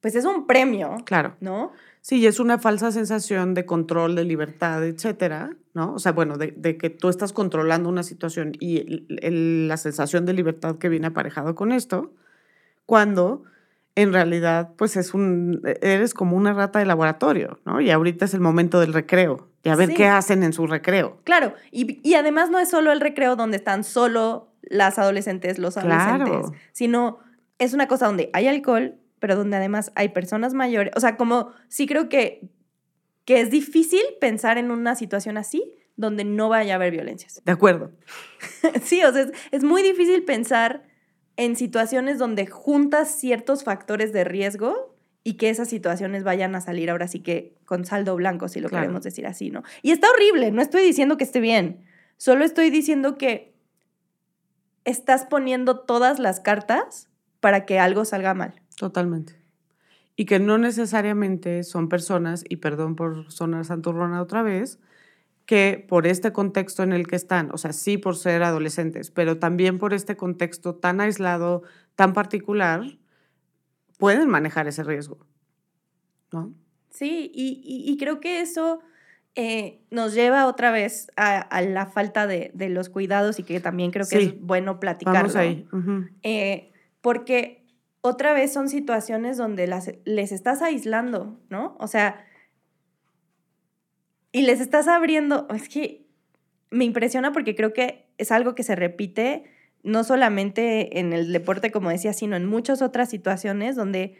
pues es un premio. Claro. ¿No? Sí, es una falsa sensación de control, de libertad, etcétera, ¿no? O sea, bueno, de, de que tú estás controlando una situación y el, el, la sensación de libertad que viene aparejado con esto, cuando en realidad, pues es un, eres como una rata de laboratorio, ¿no? Y ahorita es el momento del recreo, y a ver sí. qué hacen en su recreo. Claro, y, y, además no es solo el recreo donde están solo las adolescentes, los adolescentes, Claro. sino es una cosa donde hay alcohol, pero donde además hay personas mayores. O sea, como sí creo que, que es difícil pensar en una situación así donde no vaya a haber violencias. De acuerdo. sí, o sea, es, es muy difícil pensar en situaciones donde juntas ciertos factores de riesgo y que esas situaciones vayan a salir ahora sí que con saldo blanco, si lo Claro. queremos decir así, ¿no? Y está horrible, no estoy diciendo que esté bien, solo estoy diciendo que estás poniendo todas las cartas para que algo salga mal. Totalmente. Y que no necesariamente son personas, y perdón por sonar santurrona otra vez, que por este contexto en el que están, o sea, sí por ser adolescentes, pero también por este contexto tan aislado, tan particular, pueden manejar ese riesgo. ¿No? Sí, y, y, y creo que eso eh, nos lleva otra vez a, a la falta de, de, los cuidados y que también creo que Sí. es bueno platicarlo. Vamos ahí. Ujú. Eh, porque otra vez son situaciones donde las, les estás aislando, ¿no? O sea, y les estás abriendo, es que me impresiona porque creo que es algo que se repite no solamente en el deporte, como decía, sino en muchas otras situaciones donde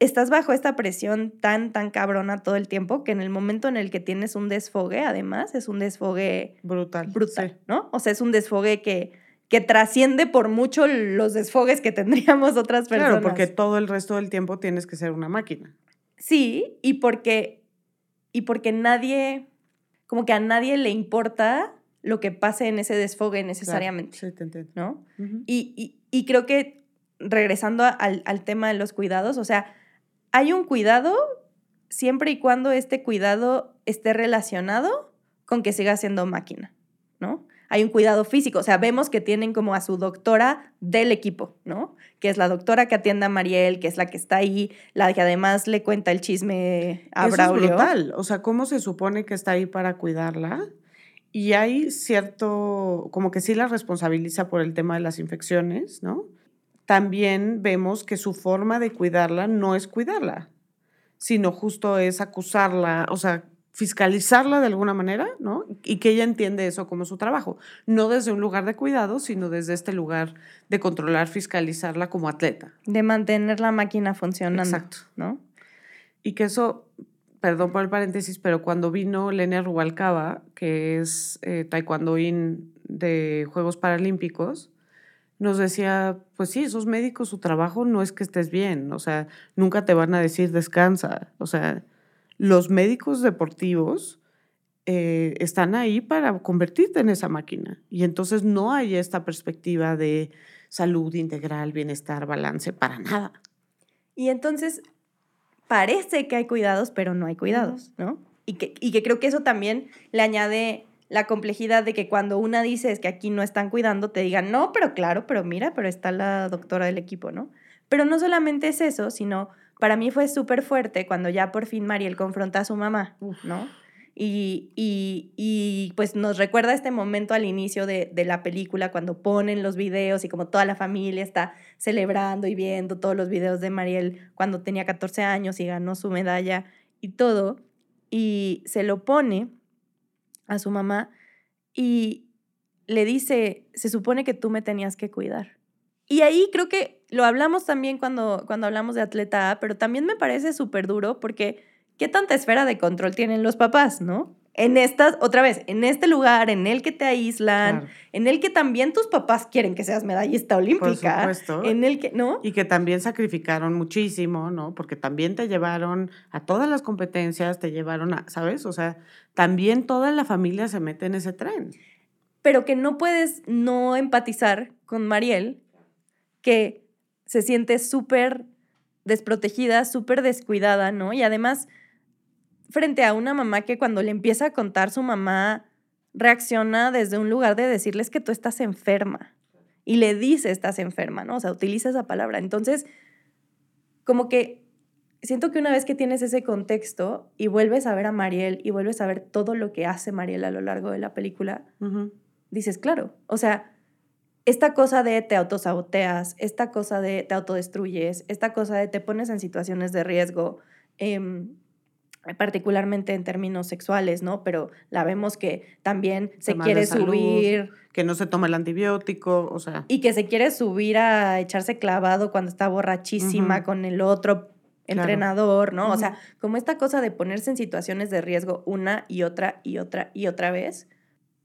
estás bajo esta presión tan, tan cabrona todo el tiempo que en el momento en el que tienes un desfogue, además, es un desfogue Brutal. brutal, sí. ¿no? O sea, es un desfogue que, que trasciende por mucho los desfogues que tendríamos otras personas. Claro, porque todo el resto del tiempo tienes que ser una máquina. Sí, y porque, y porque nadie, como que a nadie le importa lo que pase en ese desfogue necesariamente, Claro, sí, te entiendo. ¿no? Y, y, y creo que regresando al, al tema de los cuidados, o sea, hay un cuidado siempre y cuando este cuidado esté relacionado con que siga siendo máquina, ¿no? Hay un cuidado físico, o sea, vemos que tienen como a su doctora del equipo, ¿no? Que es la doctora que atiende a Mariel, que es la que está ahí, la que además le cuenta el chisme a Eso Braulio. Es brutal. O sea, ¿cómo se supone que está ahí para cuidarla? Y hay cierto, como que sí la responsabiliza por el tema de las infecciones, ¿no? También vemos que su forma de cuidarla no es cuidarla, sino justo es acusarla, o sea, fiscalizarla de alguna manera, ¿no? Y que ella entiende eso como su trabajo, no desde un lugar de cuidado, sino desde este lugar de controlar, fiscalizarla como atleta. De mantener la máquina funcionando. Exacto. ¿No? Y que eso, perdón por el paréntesis, pero cuando vino Lenia Rubalcaba, que es eh, taekwondoín de Juegos Paralímpicos, nos decía, pues sí, esos médicos, su trabajo no es que estés bien, o sea, nunca te van a decir descansa, o sea, los médicos deportivos eh, están ahí para convertirte en esa máquina. Y entonces no hay esta perspectiva de salud integral, bienestar, balance, para nada. Y entonces parece que hay cuidados, pero no hay cuidados, ¿no? Y que, y que creo que eso también le añade la complejidad de que cuando una dice es que aquí no están cuidando, te digan, no, pero claro, pero mira, pero está la doctora del equipo, ¿no? Pero no solamente es eso, sino para mí fue súper fuerte cuando ya por fin Mariel confronta a su mamá, ¿no? Y, y, y, pues nos recuerda este momento al inicio de, de, la película cuando ponen los videos y como toda la familia está celebrando y viendo todos los videos de Mariel cuando tenía 14 años y ganó su medalla y todo. Y se lo pone a su mamá y le dice, se supone que tú me tenías que cuidar. Y ahí creo que lo hablamos también cuando, cuando hablamos de atleta A, pero también me parece súper duro porque qué tanta esfera de control tienen los papás, ¿no? En estas, otra vez, en este lugar, en el que te aíslan, claro. en el que también tus papás quieren que seas medallista olímpica. Por supuesto. En el que, ¿no? Y que también sacrificaron muchísimo, ¿no? Porque también te llevaron a todas las competencias, te llevaron a, ¿sabes? O sea, también toda la familia se mete en ese tren. Pero que no puedes no empatizar con Mariel, que se siente súper desprotegida, súper descuidada, ¿no? Y además frente a una mamá que cuando le empieza a contar su mamá reacciona desde un lugar de decirles que tú estás enferma y le dice estás enferma, ¿no? O sea, utiliza esa palabra. Entonces, como que siento que una vez que tienes ese contexto y vuelves a ver a Mariel y vuelves a ver todo lo que hace Mariel a lo largo de la película, uh -huh. dices, claro, o sea, esta cosa de te autosaboteas, esta cosa de te autodestruyes, esta cosa de te pones en situaciones de riesgo, eh, particularmente en términos sexuales, ¿no? Pero la vemos que también se quiere salud, subir. Que no se toma el antibiótico, o sea. Y que se quiere subir a echarse clavado cuando está borrachísima uh -huh. con el otro entrenador, ¿no? Uh -huh. O sea, como esta cosa de ponerse en situaciones de riesgo una y otra y otra y otra vez,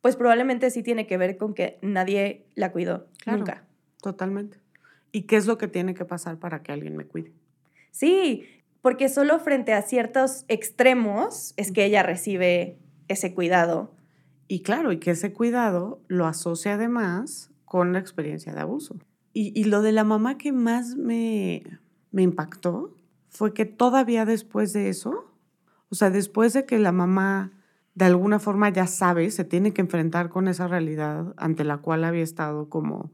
pues probablemente sí tiene que ver con que nadie la cuidó claro, nunca. Totalmente. ¿Y qué es lo que tiene que pasar para que alguien me cuide? Sí, porque solo frente a ciertos extremos es que ella recibe ese cuidado. Y claro, y que ese cuidado lo asocia además con la experiencia de abuso. Y, y lo de la mamá que más me, me impactó fue que todavía después de eso, o sea, después de que la mamá de alguna forma ya sabe, se tiene que enfrentar con esa realidad ante la cual había estado como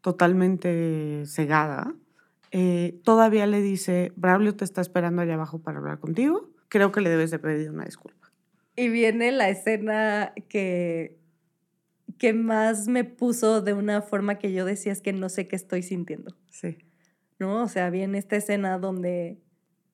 totalmente cegada, eh, todavía le dice, Braulio te está esperando allá abajo para hablar contigo, creo que le debes de pedir una disculpa. Y viene la escena que, que más me puso de una forma que yo decía es que no sé qué estoy sintiendo. Sí. ¿No? O sea, viene esta escena donde,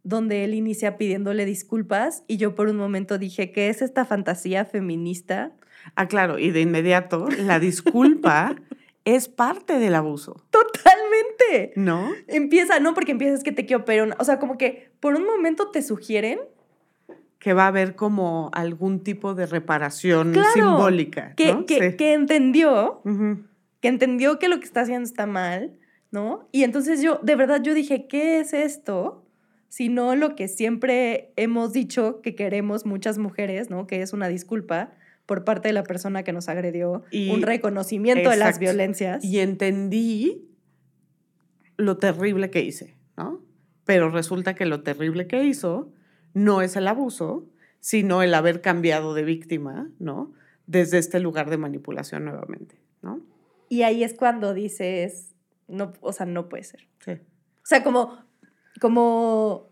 donde él inicia pidiéndole disculpas y yo por un momento dije, ¿qué es esta fantasía feminista? Ah, claro, y de inmediato la disculpa es parte del abuso. Totalmente. ¿No? Empieza, no porque empiezas que te quiero, pero, o sea, como que por un momento te sugieren que va a haber como algún tipo de reparación claro, simbólica. Que, ¿no? que, sí. que entendió, uh -huh. que entendió que lo que está haciendo está mal, ¿no? Y entonces yo, de verdad, yo dije, ¿qué es esto? Sino lo que siempre hemos dicho que queremos muchas mujeres, ¿no? Que es una disculpa por parte de la persona que nos agredió, y, un reconocimiento exacto. de las violencias. Y entendí lo terrible que hice, ¿no? Pero resulta que lo terrible que hizo no es el abuso, sino el haber cambiado de víctima, ¿no? Desde este lugar de manipulación nuevamente, ¿no? Y ahí es cuando dices, no, o sea, no puede ser. Sí. O sea, como, como,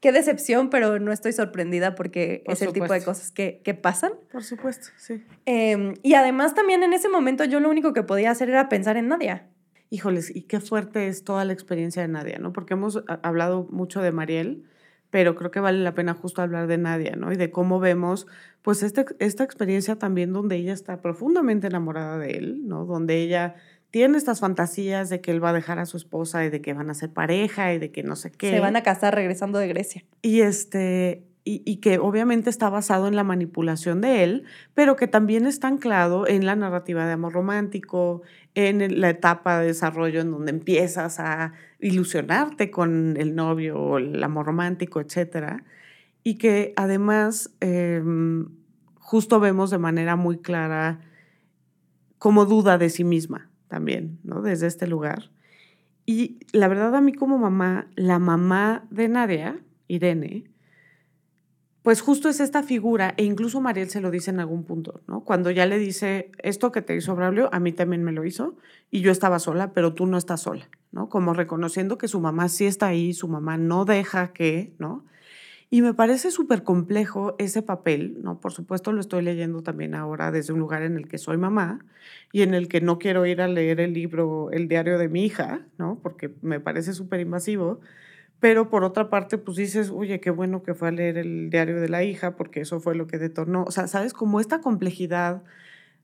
qué decepción, pero no estoy sorprendida porque Por es el tipo de cosas que, que pasan. Por supuesto, sí. Em, y además también en ese momento yo lo único que podía hacer era pensar en Nadia. Híjoles, y qué fuerte es toda la experiencia de Nadia, ¿no? Porque hemos a- hablado mucho de Mariel, pero creo que vale la pena justo hablar de Nadia, ¿no? Y de cómo vemos, pues, este, esta experiencia también donde ella está profundamente enamorada de él, ¿no? Donde ella tiene estas fantasías de que él va a dejar a su esposa y de que van a ser pareja y de que no sé qué. Se van a casar regresando de Grecia. Y este. Y, y que obviamente está basado en la manipulación de él, pero que también está anclado en la narrativa de amor romántico, en la etapa de desarrollo en donde empiezas a ilusionarte con el novio o el amor romántico, etc. Y que además em, justo vemos de manera muy clara como duda de sí misma también, ¿no? Desde este lugar. Y la verdad a mí como mamá, la mamá de Nadia, Irene, pues justo es esta figura, e incluso Mariel se lo dice en algún punto, ¿no? Cuando ya le dice, esto que te hizo Braulio, a mí también me lo hizo, y yo estaba sola, pero tú no estás sola, ¿no? Como reconociendo que su mamá sí está ahí, su mamá no deja que, ¿no? Y me parece súper complejo ese papel, ¿no? Por supuesto lo estoy leyendo también ahora desde un lugar en el que soy mamá y en el que no quiero ir a leer el libro, el diario de mi hija, ¿no? Porque me parece súper invasivo. Pero por otra parte, pues dices, oye, qué bueno que fue a leer el diario de la hija, porque eso fue lo que detonó. O sea, ¿sabes? Como esta complejidad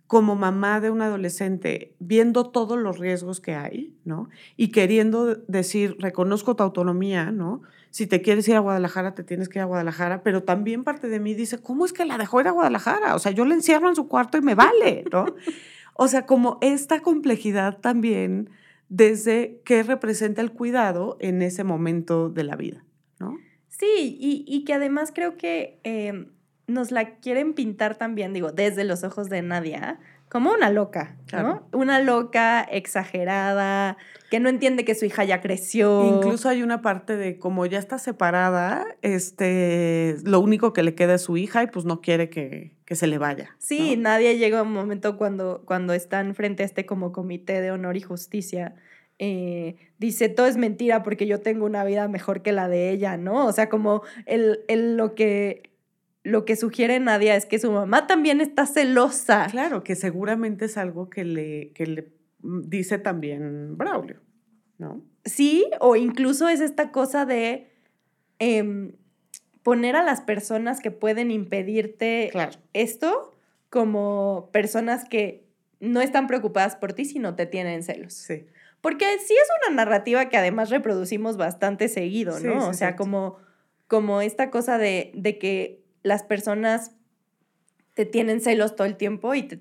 como mamá de un adolescente, viendo todos los riesgos que hay, ¿no? Y queriendo decir, reconozco tu autonomía, ¿no? Si te quieres ir a Guadalajara, te tienes que ir a Guadalajara, pero también parte de mí dice, ¿cómo es que la dejó ir a Guadalajara? O sea, yo la encierro en su cuarto y me vale, ¿no? o sea, como esta complejidad también desde qué representa el cuidado en ese momento de la vida, ¿no? Sí, y, y que además creo que em, nos la quieren pintar también, digo, desde los ojos de Nadia, como una loca, Claro. ¿no? Una loca exagerada, que no entiende que su hija ya creció. Incluso hay una parte de como ya está separada, este, lo único que le queda es su hija y pues no quiere que, que se le vaya. Sí, ¿no? Nadia llega a un momento cuando, cuando están frente a este como comité de honor y justicia. eh, dice, todo es mentira porque yo tengo una vida mejor que la de ella, ¿no? O sea, como el, el- lo, que, lo que sugiere Nadia es que su mamá también está celosa. Claro, que seguramente es algo que le, que le mm, dice también Braulio, ¿no? Sí, o incluso es esta cosa de em, poner a las personas que pueden impedirte Claro. esto como personas que no están preocupadas por ti, sino te tienen celos. Sí. Porque sí es una narrativa que además reproducimos bastante seguido, ¿no? sí, o sea, como, como esta cosa de, de que las personas te tienen celos todo el tiempo y te-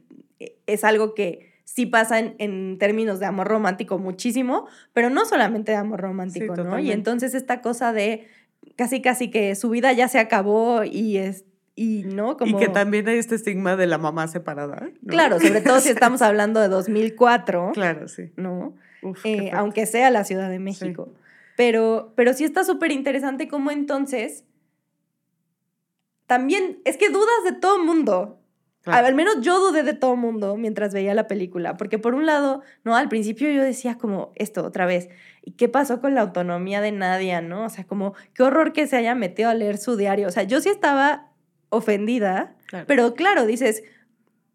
es algo que sí pasa en, en términos de amor romántico muchísimo, pero no solamente de amor romántico, ¿no? Y entonces esta cosa de casi casi que su vida ya se acabó y es y no como Y que también hay este estigma de la mamá separada. ¿no? claro, sobre todo si estamos hablando de 2004, Claro, sí. ¿no? Uf, Eh, aunque sea la Ciudad de México. Pero, pero sí está súper interesante cómo entonces también es que dudas de todo mundo. Claro. Al menos yo dudé de todo mundo mientras veía la película, porque por un lado, no, al principio yo decía como esto otra vez, ¿y qué pasó con la autonomía de Nadia, no? O sea, como qué horror que se haya metido a leer su diario. O sea, yo sí estaba ofendida, Claro. pero claro, dices,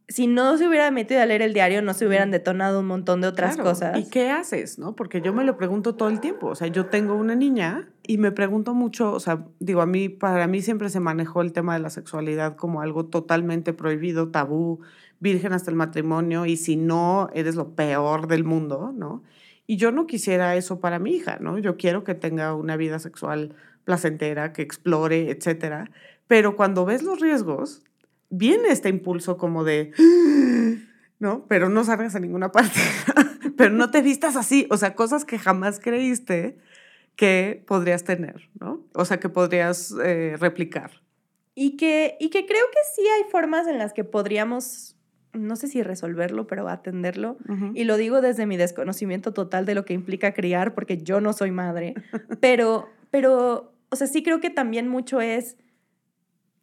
si no se hubiera metido a leer el diario, no se hubieran detonado un montón de otras Claro, cosas. ¿Y qué haces? ¿no? Porque yo me lo pregunto todo el tiempo. O sea, yo tengo una niña y me pregunto mucho, o sea, digo, a mí, para mí siempre se manejó el tema de la sexualidad como algo totalmente prohibido, tabú, virgen hasta el matrimonio, y si no, eres lo peor del mundo, ¿no? Y yo no quisiera eso para mi hija, ¿no? Yo quiero que tenga una vida sexual placentera, que explore, etcétera. Pero cuando ves los riesgos, viene este impulso como de, ¿no? Pero no salgas a ninguna parte. Pero no te vistas así. O sea, cosas que jamás creíste que podrías tener, ¿no? O sea, que podrías eh, replicar. Y que, y que creo que sí hay formas en las que podríamos no sé si resolverlo, pero atenderlo. Y lo digo desde mi desconocimiento total de lo que implica criar, porque yo no soy madre. pero, pero, o sea, sí creo que también mucho es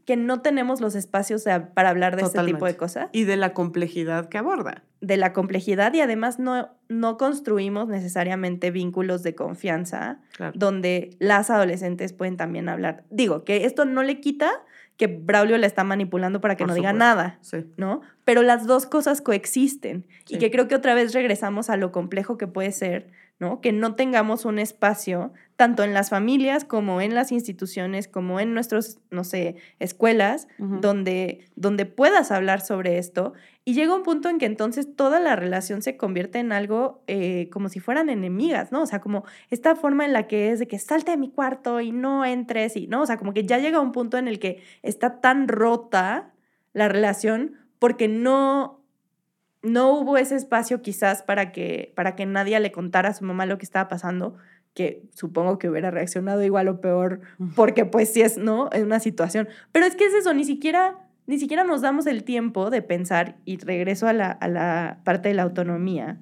que no tenemos los espacios para hablar de este tipo de cosas. Y de la complejidad que aborda. De la complejidad y además no, no construimos necesariamente vínculos de confianza donde las adolescentes pueden también hablar. Digo, que esto no le quita que Braulio la está manipulando para que no diga nada, ¿no? Pero las dos cosas coexisten y que creo que otra vez regresamos a lo complejo que puede ser ¿no? Que no tengamos un espacio, tanto en las familias como en las instituciones, como en nuestros, no sé, escuelas, donde, donde puedas hablar sobre esto. Y llega un punto en que entonces toda la relación se convierte en algo eh, como si fueran enemigas, ¿no? O sea, como esta forma en la que es de que salte de mi cuarto y no entres y, ¿no? O sea, como que ya llega un punto en el que está tan rota la relación porque no no hubo ese espacio quizás para que, para que nadie le contara a su mamá lo que estaba pasando, que supongo que hubiera reaccionado igual o peor, porque pues sí es, ¿no? Es una situación. Pero es que es eso, ni siquiera, ni siquiera nos damos el tiempo de pensar, y regreso a la, a la parte de la autonomía,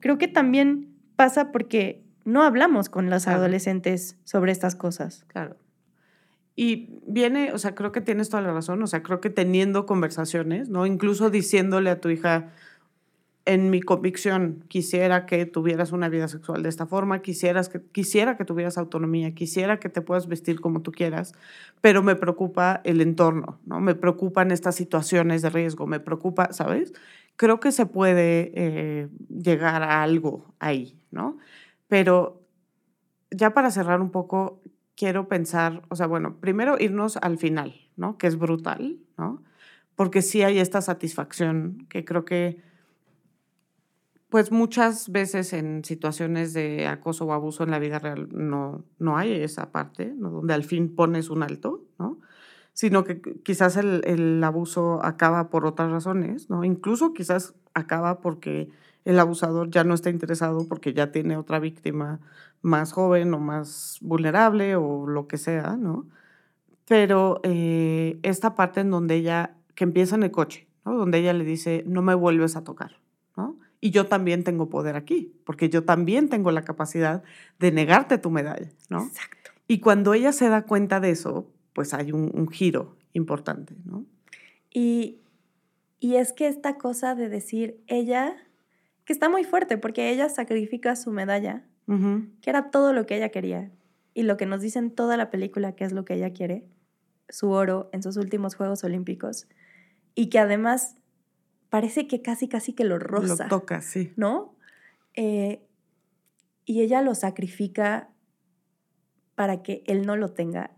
creo que también pasa porque no hablamos con los adolescentes sobre estas cosas. Claro. Y viene, o sea, creo que tienes toda la razón, o sea, creo que teniendo conversaciones, ¿no? Incluso diciéndole a tu hija, en mi convicción, quisiera que tuvieras una vida sexual de esta forma, quisieras que, quisiera que tuvieras autonomía, quisiera que te puedas vestir como tú quieras, pero me preocupa el entorno, ¿no? Me preocupan estas situaciones de riesgo, me preocupa, ¿sabes? Creo que se puede eh, llegar a algo ahí, ¿no? Pero ya para cerrar un poco, quiero pensar, o sea, bueno, primero irnos al final, ¿no? Que es brutal, ¿no? Porque sí hay esta satisfacción que creo que pues muchas veces en situaciones de acoso o abuso en la vida real no, no hay esa parte, ¿no? donde al fin pones un alto, ¿no? sino que quizás el, el, abuso acaba por otras razones, ¿no? incluso quizás acaba porque el abusador ya no está interesado porque ya tiene otra víctima más joven o más vulnerable o lo que sea, ¿no? Pero eh, esta parte en donde ella, que empieza en el coche, ¿no? Donde ella le dice, no me vuelves a tocar. Y yo también tengo poder aquí, porque yo también tengo la capacidad de negarte tu medalla, ¿no? Exacto. Y cuando ella se da cuenta de eso, pues hay un, giro importante, ¿no? Y, y es que esta cosa de decir ella, que está muy fuerte, porque ella sacrifica su medalla, que era todo lo que ella quería, y lo que nos dice en toda la película que es lo que ella quiere, su oro en sus últimos Juegos Olímpicos, y que además parece que casi, casi que lo roza. Lo toca, sí. ¿No? Eh, y ella lo sacrifica para que él no lo tenga.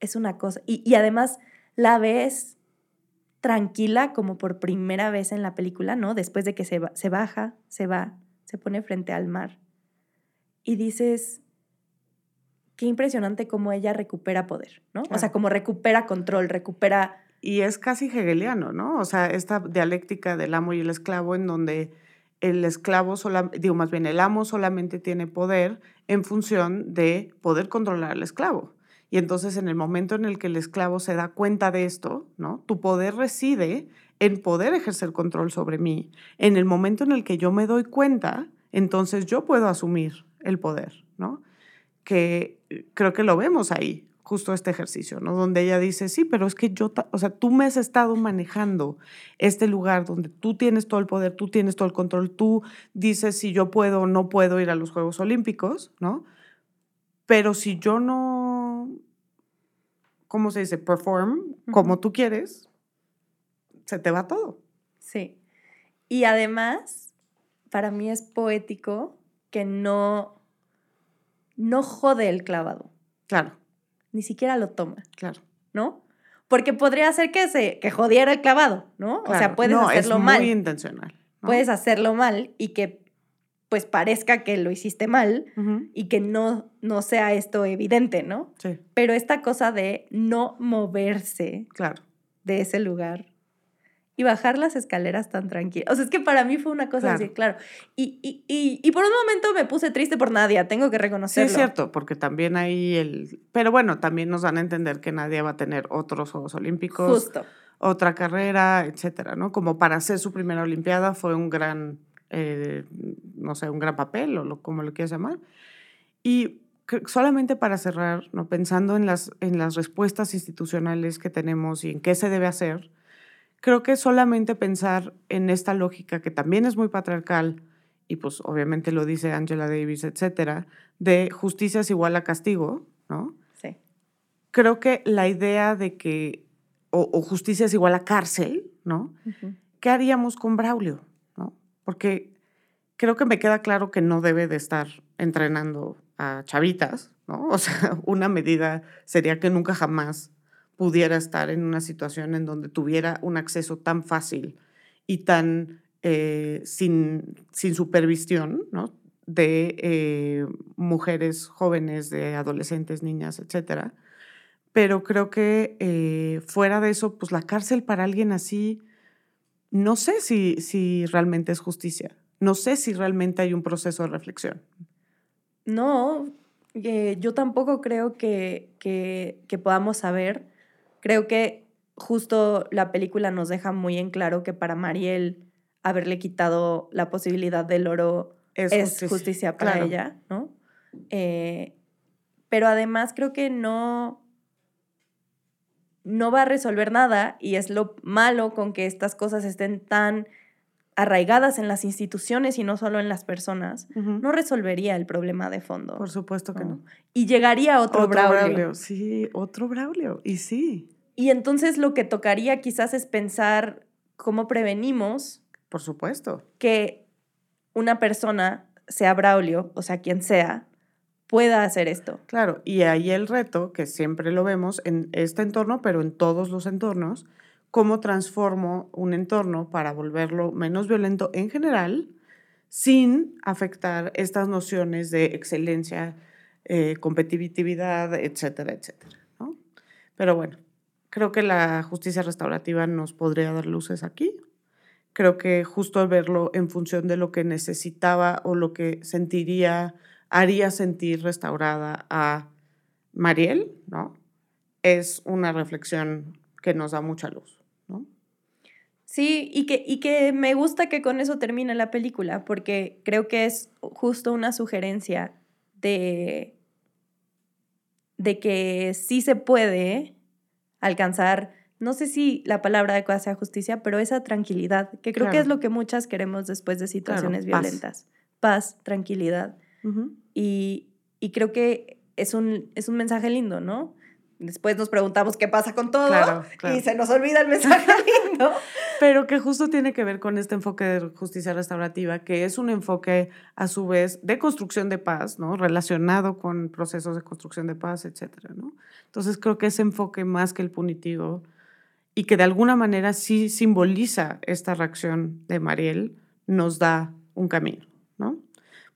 Es una cosa. Y, además la ves tranquila como por primera vez en la película, ¿no? Después de que se, se baja, se va, se pone frente al mar. Y dices, qué impresionante cómo ella recupera poder, ¿no? O sea, como recupera control, recupera y es casi hegeliano, ¿no? O sea, esta dialéctica del amo y el esclavo en donde el esclavo, digo más bien, el amo solamente tiene poder en función de poder controlar al esclavo. Y entonces en el momento en el que el esclavo se da cuenta de esto, ¿no? Tu poder reside en poder ejercer control sobre mí. En el momento en el que yo me doy cuenta, entonces yo puedo asumir el poder, ¿no? Que creo que lo vemos ahí, justo este ejercicio, ¿no? Donde ella dice, sí, pero es que yo, o sea, tú me has estado manejando este lugar donde tú tienes todo el poder, tú tienes todo el control, tú dices si yo puedo o no puedo ir a los Juegos Olímpicos, ¿no? Pero si yo no, ¿cómo se dice? Perform como tú quieres, se te va todo. Sí. Y además, para mí es poético que no, no jode el clavado. Claro ni siquiera lo toma. Claro. ¿No? Porque podría ser que se que jodiera el clavado, ¿no? O sea, puedes hacerlo es mal. Muy intencional. Puedes hacerlo mal y que pues parezca que lo hiciste mal y que no, no sea esto evidente, ¿no? Sí. Pero esta cosa de no moverse claro. de ese lugar. Y bajar las escaleras tan tranquila. O sea, es que para mí fue una cosa así, claro. Y, y, y, y, por un momento me puse triste por Nadia, tengo que reconocerlo. Sí, es cierto, porque también ahí el... Pero bueno, también nos van a entender que Nadia va a tener otros Juegos Olímpicos. Justo. Otra carrera, etcétera, ¿no? Como para hacer su primera Olimpiada fue un gran, eh, no sé, un gran papel o lo, como lo quieras llamar. Y solamente para cerrar, ¿no? pensando en las, en las respuestas institucionales que tenemos y en qué se debe hacer, creo que solamente pensar en esta lógica que también es muy patriarcal, y pues obviamente lo dice Angela Davis, etcétera, de justicia es igual a castigo, ¿no? Sí. Creo que la idea de que, o, justicia es igual a cárcel, ¿no? ¿Qué haríamos con Braulio? ¿no? Porque creo que me queda claro que no debe de estar entrenando a chavitas, ¿no? O sea, una medida sería que nunca jamás pudiera estar en una situación en donde tuviera un acceso tan fácil y tan eh, sin, sin, supervisión ¿no? de eh, mujeres jóvenes, de adolescentes, niñas, etc. Pero creo que eh, fuera de eso, pues la cárcel para alguien así, no sé si, si realmente es justicia, no sé si realmente hay un proceso de reflexión. No, yo tampoco creo que, que, que podamos saber Creo que justo la película nos deja muy en claro que para Mariel haberle quitado la posibilidad del oro es, justicia, para ella, ¿no? Eh, pero además creo que no, no va a resolver nada y es lo malo con que estas cosas estén tan arraigadas en las instituciones y no solo en las personas, no resolvería el problema de fondo. Por supuesto que no. Y llegaría otro, otro Braulio. Sí, otro Braulio. Y sí. Y entonces lo que tocaría quizás es pensar cómo prevenimos. Por supuesto. Que una persona, sea Braulio, o sea, quien sea, pueda hacer esto. Claro, y ahí el reto, que siempre lo vemos en este entorno, pero en todos los entornos, cómo transformo un entorno para volverlo menos violento en general, sin afectar estas nociones de excelencia, eh, competitividad, etcétera, etcétera. ¿no? Pero bueno, creo que la justicia restaurativa nos podría dar luces aquí. Creo que justo al verlo en función de lo que necesitaba o lo que sentiría, haría sentir restaurada a Mariel, ¿no? Es una reflexión que nos da mucha luz. Sí, y que, y que me gusta que con eso termine la película, porque creo que es justo una sugerencia de, de que sí se puede alcanzar, no sé si la palabra adecuada sea justicia, pero esa tranquilidad, que creo que es lo que muchas queremos después de situaciones violentas. Paz, tranquilidad. y, y, creo que es un, es un mensaje lindo, ¿no? Después nos preguntamos qué pasa con todo y se nos olvida el mensaje lindo. Pero que justo tiene que ver con este enfoque de justicia restaurativa, que es un enfoque a su vez de construcción de paz, ¿no? Relacionado con procesos de construcción de paz, etcétera, ¿no? Entonces creo que ese enfoque más que el punitivo y que de alguna manera sí simboliza esta reacción de Mariel, nos da un camino, ¿no?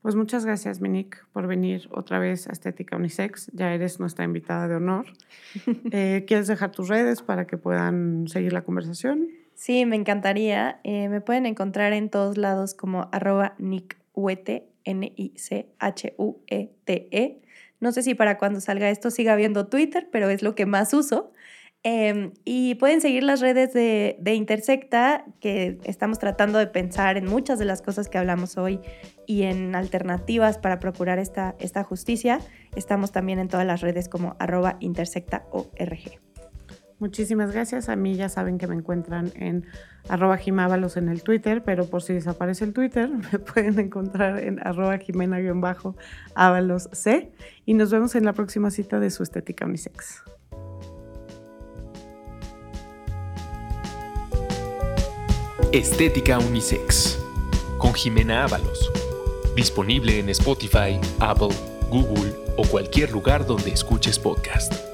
Pues muchas gracias, Minique, por venir otra vez a Estética Unisex. Ya eres nuestra invitada de honor. Eh, ¿Quieres dejar tus redes para que puedan seguir la conversación? Sí, me encantaría. Eh, me pueden encontrar en todos lados como arroba N-I-C-H-U-E-T-E. E. No sé si para cuando salga esto siga viendo Twitter, pero es lo que más uso. Em, y pueden seguir las redes de, Intersecta, que estamos tratando de pensar en muchas de las cosas que hablamos hoy y en alternativas para procurar esta, esta justicia. Estamos también en todas las redes como arroba intersectaorg. Muchísimas gracias. A mí ya saben que me encuentran en arroba jimábalos en el Twitter, pero por si desaparece el Twitter, me pueden encontrar en arroba jimena-ábalos C. Y nos vemos en la próxima cita de su estética unisex. Estética Unisex con Jimena Ábalos. Disponible en Spotify, Apple, Google o cualquier lugar donde escuches podcast.